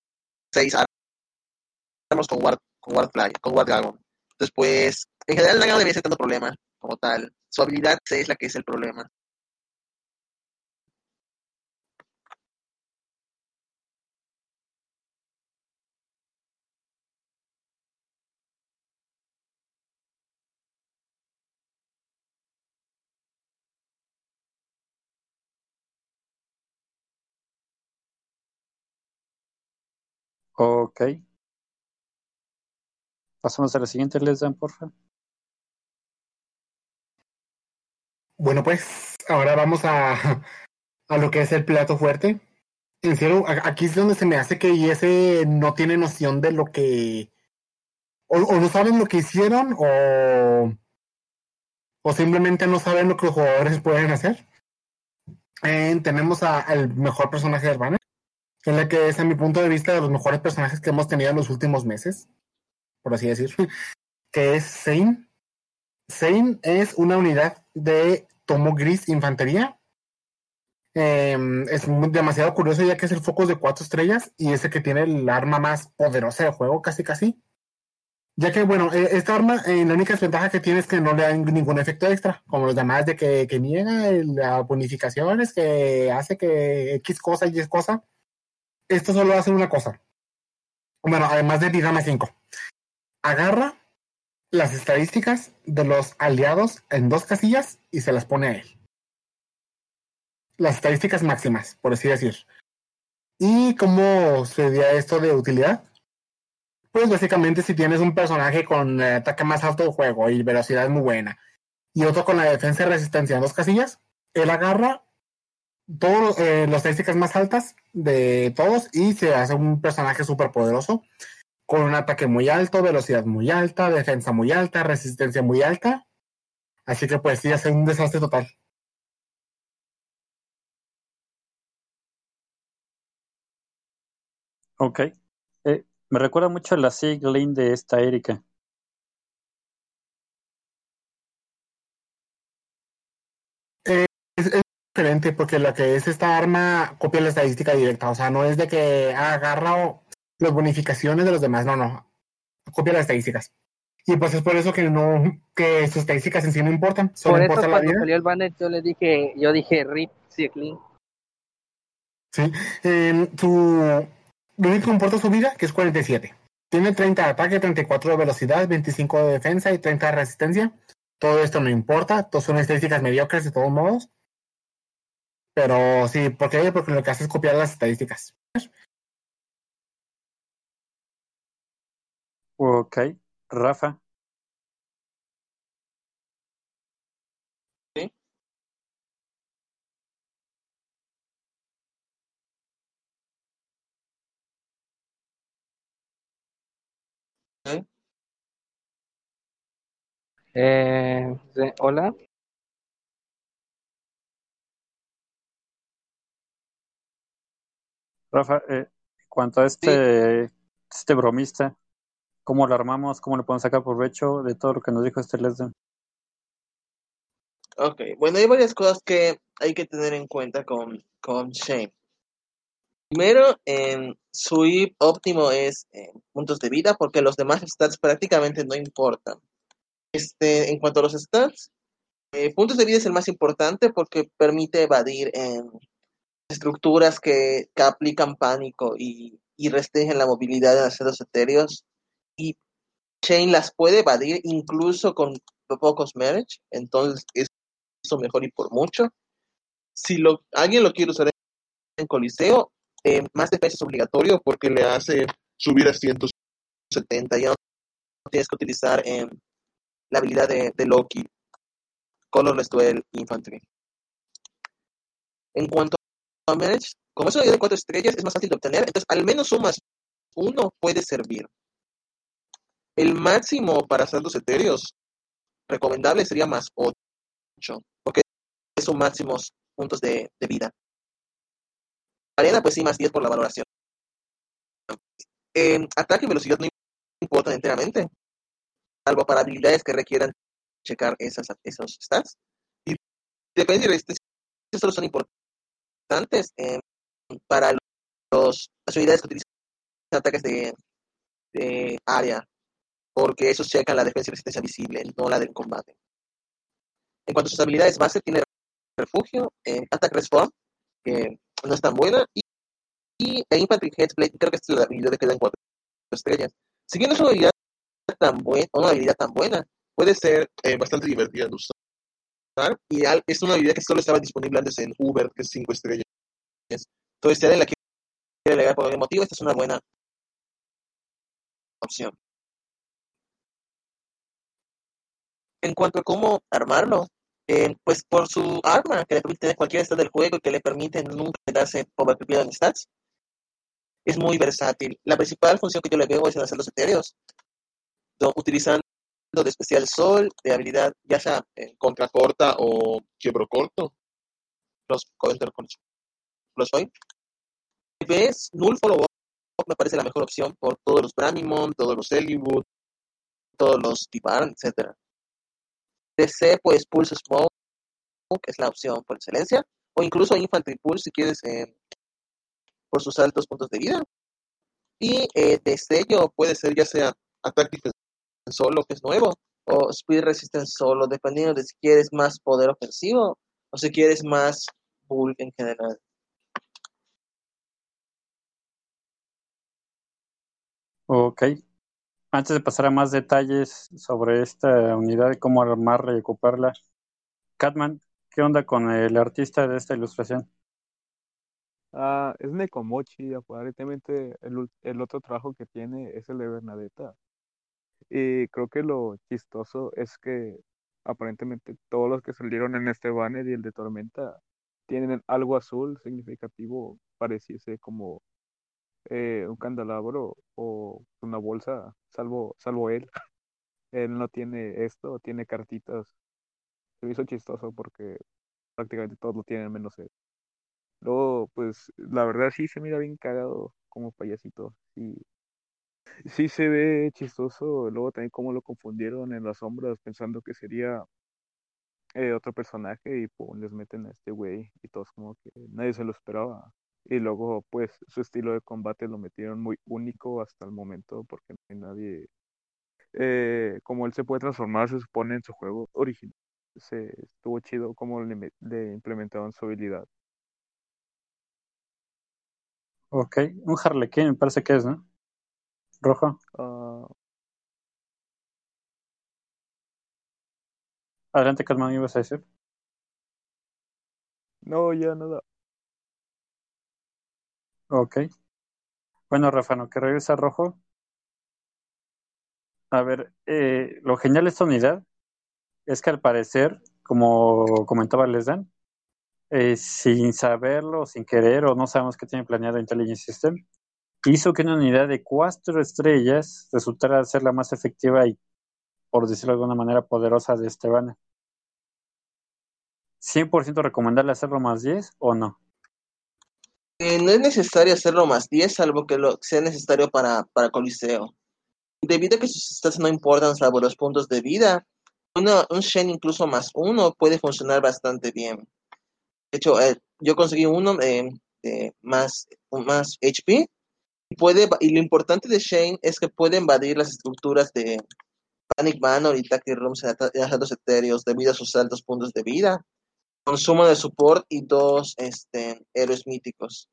6 armas con Ward, con Ward Fly, con Ward Dragon. Después, en general, Naga no debería ser tanto problema como tal. Su habilidad es la que es el problema. Ok. Pasamos a la siguiente, les dan, porfa. Bueno, pues ahora vamos a, a lo que es el plato fuerte. En serio, aquí es donde se me hace que IS no tiene noción de lo que. O, o no saben lo que hicieron, o, o simplemente no saben lo que los jugadores pueden hacer. Eh, tenemos al mejor personaje del banner, es la que es, a mi punto de vista, de los mejores personajes que hemos tenido en los últimos meses, por así decir, que es Zane. Zane es una unidad de tomo gris infantería. Eh, es demasiado curioso ya que es el foco de cuatro estrellas y es el que tiene el arma más poderosa del juego, casi casi. Ya que, bueno, eh, esta arma, eh, la única desventaja que tiene es que no le da ningún efecto extra, como los demás de que, que niega el- las bonificaciones, que hace que X cosa y Y cosa. Esto solo hace una cosa. Bueno, además de Digama 5. Agarra las estadísticas de los aliados en dos casillas y se las pone a él. Las estadísticas máximas, por así decir. ¿Y cómo sería esto de utilidad? Pues básicamente si tienes un personaje con ataque más alto del juego y velocidad muy buena y otro con la defensa y resistencia en dos casillas, él agarra todas eh, las estadísticas más altas de todos y se hace un personaje súper poderoso con un ataque muy alto, velocidad muy alta, defensa muy alta, resistencia muy alta. Así que pues sí, hace un desastre total. Ok. Eh, me recuerda mucho a la Sig Lane de esta Erika. Diferente porque lo que es esta arma copia la estadística directa. O sea, no es de que agarra las bonificaciones de los demás, no, no. Copia las estadísticas. Y pues es por eso que no, que sus estadísticas en sí no importan. Solo Por eso importa la cuando vida. salió el banner yo le dije, yo dije RIP Cycling. Sí. Eh, su, lo único que importa su vida, que es 47. Tiene 30 de ataque, 34 de velocidad, 25 de defensa y 30 de resistencia. Todo esto no importa, todas son estadísticas mediocres de todos modos. Pero sí, ¿por qué? Porque lo que hace es copiar las estadísticas. Ok. Rafa. Sí. Eh, Hola. Rafa, eh, en cuanto a este, este bromista, ¿cómo lo armamos? ¿Cómo le podemos sacar provecho de todo lo que nos dijo este Lesden? Ok, bueno, hay varias cosas que hay que tener en cuenta con, con Shane. Primero, su IP óptimo es eh, puntos de vida, porque los demás stats prácticamente no importan. Este, en cuanto a los stats, eh, puntos de vida es el más importante porque permite evadir en estructuras que, aplican pánico y, y restringen la movilidad de aceros etéreos. Y Shane las puede evadir incluso con pocos merge, entonces es eso mejor y por mucho. Si lo, alguien lo quiere usar en Coliseo, eh, más defensa es obligatorio porque le hace subir a 170. Ya no tienes que utilizar eh, la habilidad de, de Loki, Colorless Duel Infantry. En cuanto como es una unidad de 4 estrellas, es más fácil de obtener, entonces al menos sumas uno puede servir. El máximo para saldos etéreos recomendable sería más 8, porque sus máximos puntos de, de vida. Arena, pues sí, más 10 por la valoración. Eh, ataque y velocidad no importan enteramente, salvo para habilidades que requieran checar esas, esos stats. Y defensa y resistencia solo son importantes eh, para los, las unidades que utilizan ataques de, área, porque esos checan la defensa y resistencia visible, no la del combate. En cuanto a sus habilidades base, tiene refugio, eh, Attack Respawn, que no es tan buena, y, y e Infantry creo que es la habilidad que dan cuatro estrellas. Si bien no es una habilidad tan buena, una habilidad tan buena, puede ser eh, bastante divertida de usar, y al- es una habilidad que solo estaba disponible antes en Uber, que es 5 estrellas. Entonces, si alguien la quiere leer por algún motivo, esta es una buena opción. En cuanto a cómo armarlo, eh, pues por su arma, que le permite tener cualquier estado del juego y que le permite nunca quedarse overpreparado en stats, es muy versátil. La principal función que yo le veo es en hacer los etéreos, do- utilizando de especial sol, de habilidad ya sea eh, contra corta o quiebro corto, los counter con los hoy. ves Null Follow Up me parece la mejor opción por todos los Bramimon, todos los Eliwood, todos los Tibaran, etcétera. DC, pues Pulse Smoke es la opción por excelencia, o incluso Infantry Pulse si quieres eh, por sus altos puntos de vida. Y eh, destello puede ser ya sea Attack Solo, que es nuevo, o Speed Resistance solo, dependiendo de si quieres más poder ofensivo o si quieres más bulk en general. Ok. Antes de pasar a más detalles sobre esta unidad y cómo armarla y ocuparla, Catman, ¿qué onda con el artista de esta ilustración? Ah, es Nekomochi, aparentemente el, ul- el otro trabajo que tiene es el de Bernadetta. Y creo que lo chistoso es que aparentemente todos los que salieron en este banner y el de Tormenta tienen algo azul significativo, pareciese como eh, un candelabro o una bolsa, salvo, salvo él. Él no tiene esto, tiene cartitas. Se me hizo chistoso porque prácticamente todos lo tienen menos él. Luego, pues, la verdad sí se mira bien cagado como payasito. Sí se ve chistoso. Luego también cómo lo confundieron en las sombras pensando que sería eh, otro personaje y pues les meten a este güey y todos como que nadie se lo esperaba. Y luego, pues, su estilo de combate lo metieron muy único hasta el momento porque no hay nadie... eh, como él se puede transformar, se supone en su juego original. Se, estuvo chido como le, me- le implementaron su habilidad. Ok, un Harlequin me parece que es, ¿no? Rojo. Ah, Adelante, Catman, ibas a decir. no, ya nada. Ok. Bueno, Rafa, ¿no que regresa rojo? A ver, eh, lo genial de esta unidad es que al parecer, como comentaba Lesdan, eh, sin saberlo, sin querer, o no sabemos qué tiene planeado Intelligence System, hizo que una unidad de cuatro estrellas resultara ser la más efectiva y, por decirlo de alguna manera, poderosa de este banner. ¿100% recomendable hacerlo más 10 o no? Eh, no es necesario hacerlo más 10, salvo que lo sea necesario para, para Coliseo. Debido a que sus stats no importan salvo los puntos de vida, una- un Shen incluso más uno puede funcionar bastante bien. De hecho, eh, yo conseguí uno eh, de más, más HP. Puede, y lo importante de Shane es que puede invadir las estructuras de Panic Manor y Tactic Rooms en asaltos etéreos debido a sus altos puntos de vida. Consumo de support y dos este, héroes míticos.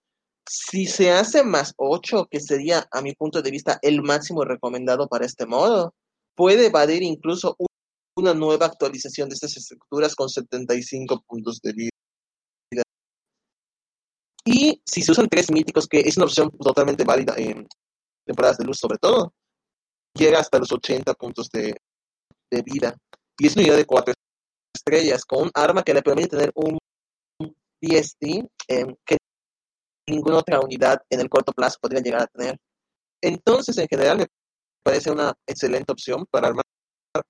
Si se hace más 8, que sería, a mi punto de vista, el máximo recomendado para este modo, puede evadir incluso un- una nueva actualización de estas estructuras con 75 puntos de vida. Y si se usan tres míticos, que es una opción totalmente válida en temporadas de luz sobre todo, llega hasta los 80 puntos de, de vida. Y es una unidad de 4 estrellas, con un arma que le permite tener un DST eh, que ninguna otra unidad en el corto plazo podría llegar a tener. Entonces, en general, me parece una excelente opción para armar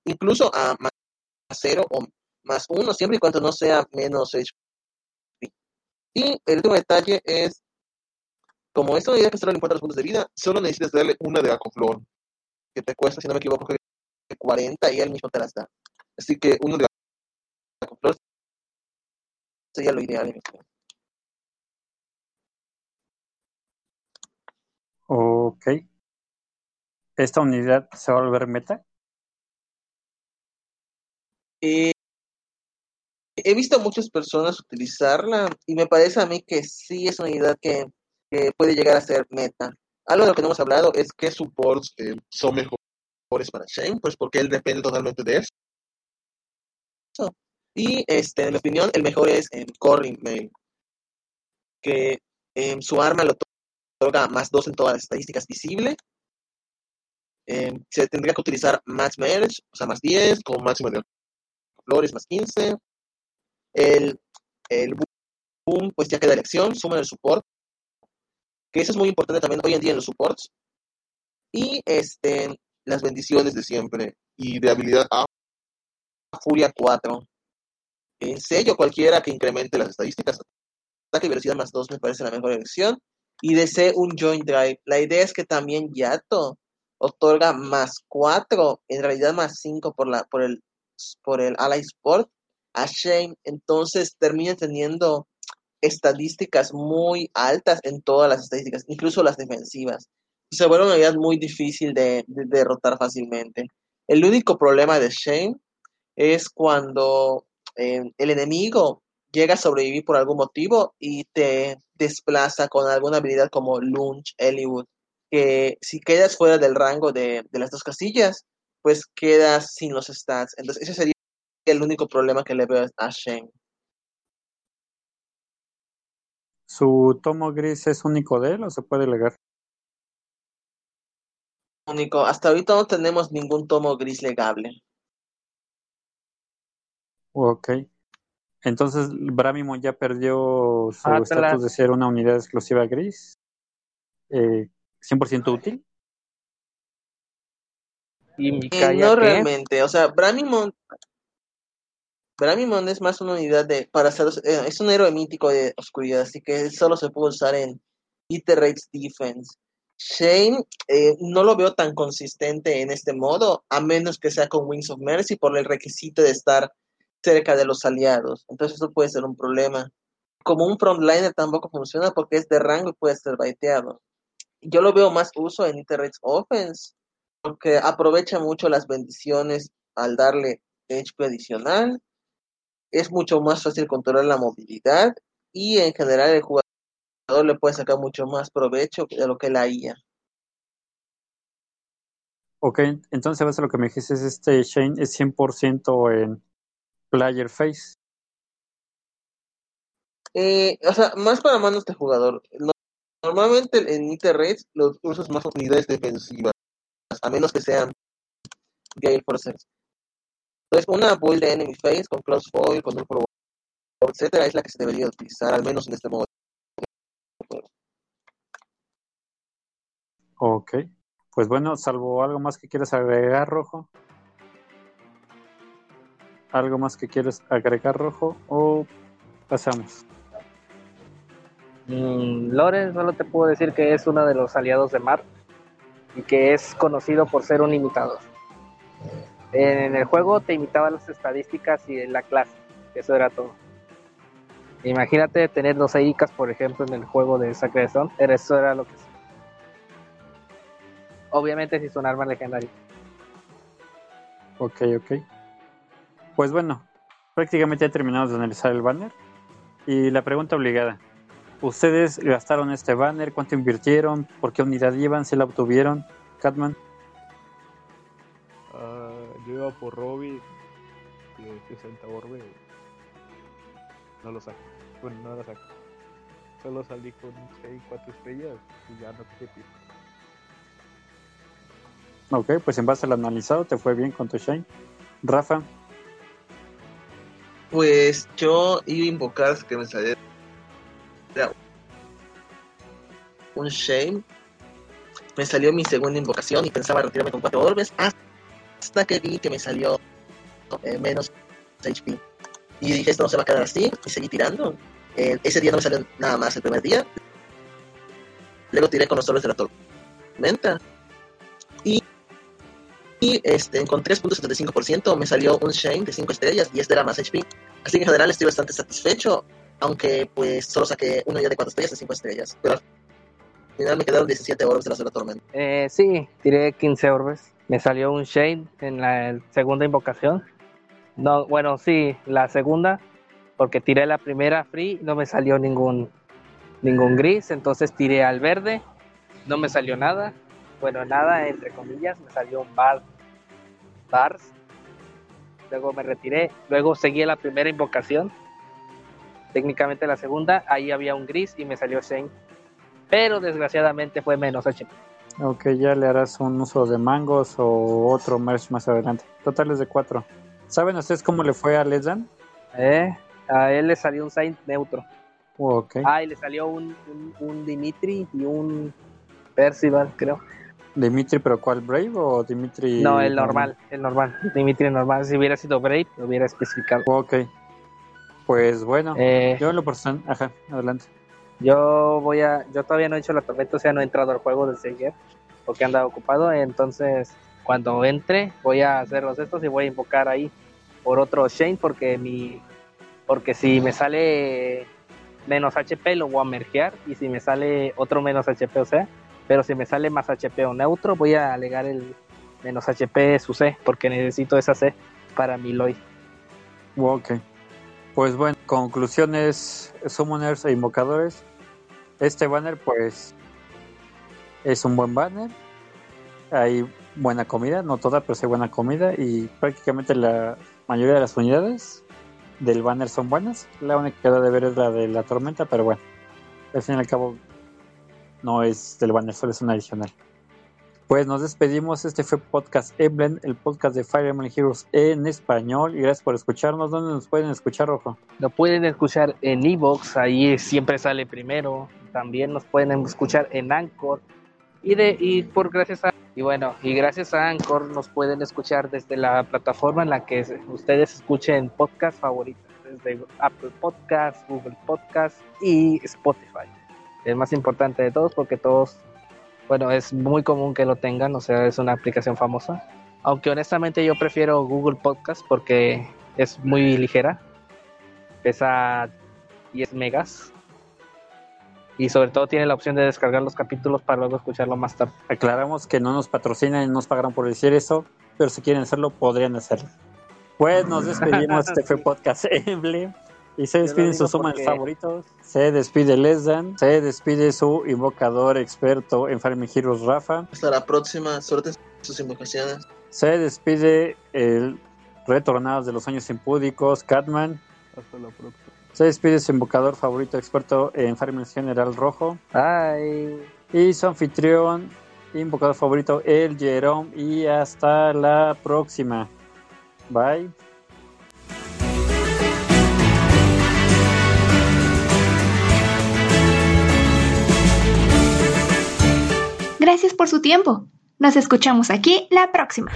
incluso a más 0 o más 1, siempre y cuando no sea menos HP. Y el último detalle es, como esta unidad que solo le importa los puntos de vida, solo necesitas darle una de Acoflor, que te cuesta, si no me equivoco, creo que 40 y él mismo te las da. Así que uno de Acoflor sería lo ideal. opinión. Ok. ¿Esta unidad se va a volver meta? Eh, he visto muchas personas utilizarla y me parece a mí que sí es una unidad que, que puede llegar a ser meta. Algo de lo que no hemos hablado es qué supports eh, son mejores para Shane, pues porque él depende totalmente de eso. Y este, en mi opinión, el mejor es eh, Corrin Mail, que eh, su arma lo otorga más 2 en todas las estadísticas visibles. Eh, se tendría que utilizar Max Merge, o sea, más 10, con máximo de flores más 15. El, el boom, pues ya queda elección, suman el support, que eso es muy importante también hoy en día en los supports. Y este, las bendiciones de siempre, y de habilidad A, Furia 4. En sello cualquiera que incremente las estadísticas, ataque y velocidad más 2 me parece la mejor elección. Y desee un Joint Drive. La idea es que también Yato otorga más 4, en realidad más 5 por, la, por, el, por el Ally Sport Shane. Entonces termina teniendo estadísticas muy altas en todas las estadísticas, incluso las defensivas. Se vuelve una unidad muy difícil de, de derrotar fácilmente. El único problema de Shane es cuando eh, el enemigo llega a sobrevivir por algún motivo y te desplaza con alguna habilidad como Lunge, Hollywood. que si quedas fuera del rango de, de las dos casillas, pues quedas sin los stats. Entonces, ese sería el único problema que le veo a Shane. ¿Su tomo gris es único de él o se puede legar? Único. Hasta ahorita no tenemos ningún tomo gris legable. Ok. Entonces, Bramimon ya perdió su Atlas. estatus de ser una unidad exclusiva gris. Eh, 100% útil. Y Eh, no realmente, o sea, Bramimon, Bramimon es más una unidad de, para hacer, eh, es un héroe mítico de oscuridad, así que solo se puede usar en Iterates Defense. Shane, eh, no lo veo tan consistente en este modo, a menos que sea con Wings of Mercy por el requisito de estar cerca de los aliados. Entonces eso puede ser un problema. Como un frontliner tampoco funciona porque es de rango y puede ser baiteado. Yo lo veo más uso en Iterates Offense, porque aprovecha mucho las bendiciones al darle HP adicional. Es mucho más fácil controlar la movilidad y en general el jugador le puede sacar mucho más provecho de lo que la IA. Ok, entonces a lo que me dijiste, es este Shane es 100% en player face. Eh, o sea, más para manos de jugador. No- Normalmente en Iterates los usas más unidades defensivas, a menos que sean Gale Forcers. Entonces, una build de Enemy Face con Close Foil, con un Pro, etcétera, es la que se debería utilizar, al menos en este modo. Ok. Pues bueno, salvo algo más que quieras agregar, Rojo. ¿Algo más que quieres agregar, Rojo? ¿O pasamos? Mm, Lore, solo te puedo decir que es uno de los aliados de Mar y que es conocido por ser un imitador. En el juego te imitaba las estadísticas y la clase, eso era todo. Imagínate tener dos Eicas, por ejemplo, en el juego de Zone, era- eso era lo que Obviamente si son armas legendarias. Ok, ok. Pues bueno, prácticamente ya terminamos de analizar el banner. Y la pregunta obligada. ¿Ustedes gastaron este banner? ¿Cuánto invirtieron? ¿Por qué unidad llevan? ¿Se la obtuvieron? Catman. Ah, yo iba por Robbie de 60 orbe. No lo saco. Bueno, no lo saco. Solo salí con 6, 4 estrellas y ya no quise pista. Ok, pues en base al analizado te fue bien con tu Shine. Rafa, Pues yo iba a invocar que me saliera un Shame. Me salió mi segunda invocación y pensaba retirarme con cuatro orbes hasta que vi que me salió eh, menos HP. Y dije, esto no se va a quedar así y seguí tirando. Eh, ese día no me salió nada más el primer día. Luego tiré con los orbes de la tormenta. Y, y este, con 3.75% me salió un Shame de 5 estrellas y este era más HP. Así que en general estoy bastante satisfecho, aunque pues solo saqué una unidad de 4 estrellas de 5 estrellas. Pero al final me quedaron 17 orbes de la sola tormenta. Eh, sí, tiré 15 orbes. Me salió un Shade en la segunda invocación. No, bueno, sí, la segunda, porque tiré la primera free, no me salió ningún ningún gris, entonces tiré al verde, no me salió nada. Bueno, nada, entre comillas, me salió un bar, bars. Luego me retiré, luego seguí la primera invocación. Técnicamente la segunda, ahí había un gris y me salió Shane. Pero desgraciadamente fue menos HP. Ok, ya le harás un uso de mangos o otro merch más adelante. Totales de 4. ¿Saben ustedes cómo le fue a Ledan? Eh, a él le salió un Saint neutro. Ok. Ah, y le salió un, un, un Dimitri y un Percival, creo. ¿Dimitri, pero cuál? ¿Brave o Dimitri? No, el normal, el normal. Dimitri normal. Si hubiera sido Brave, lo hubiera especificado. Ok. Pues bueno, Eh, yo en lo personal. Ajá, adelante. Yo voy a, yo todavía no he hecho la tormenta, o sea, no he entrado al juego desde ayer, porque he andado ocupado. Entonces, cuando entre, voy a hacer los estos y voy a invocar ahí por otro Shane, porque mi, porque si me sale menos HP lo voy a mergear y si me sale otro menos HP o sea, pero si me sale más HP o neutro voy a alegar el menos HP su C porque necesito esa C para mi Lloyd. Ok. Pues bueno, conclusiones, summoners e invocadores. Este banner, pues, Es un buen banner. Hay buena comida, no toda, pero sí hay buena comida. Y prácticamente la mayoría de las unidades del banner son buenas. La única que da de ver es la de la tormenta, pero bueno, al fin y al cabo no es del banner, solo es un adicional. Pues nos despedimos. Este fue Podcast Emblem, el podcast de Fire Emblem Heroes en español. Y gracias por escucharnos. ¿Dónde nos pueden escuchar, Rojo? Lo pueden escuchar en Evox, ahí siempre sale primero. También nos pueden escuchar en Anchor. Y de y por gracias a y bueno, y gracias a Anchor nos pueden escuchar desde la plataforma en la que ustedes escuchen podcast favoritos, desde Apple Podcast, Google Podcast y Spotify. El más importante de todos porque todos bueno, es muy común que lo tengan, o sea, es una aplicación famosa. Aunque honestamente yo prefiero Google Podcast porque es muy ligera, pesa 10 megas y sobre todo tiene la opción de descargar los capítulos para luego escucharlo más tarde. Aclaramos que no nos patrocinan y no nos pagaron por decir eso, pero si quieren hacerlo, podrían hacerlo. Pues nos despedimos, este fue Podcast Emblem. Y se despiden sus porque... favoritos. Se despide Lesdan. Se despide su invocador experto en Farming Heroes, Rafa. Hasta la próxima. Suerte en sus invocaciones. Se despide el retornados de los años impúdicos, Catman. Hasta la próxima. Se despide su invocador favorito experto en Farming General Rojo. Bye. Y su anfitrión, invocador favorito, el Jerome. Y hasta la próxima. Bye. Gracias por su tiempo. Nos escuchamos aquí la próxima.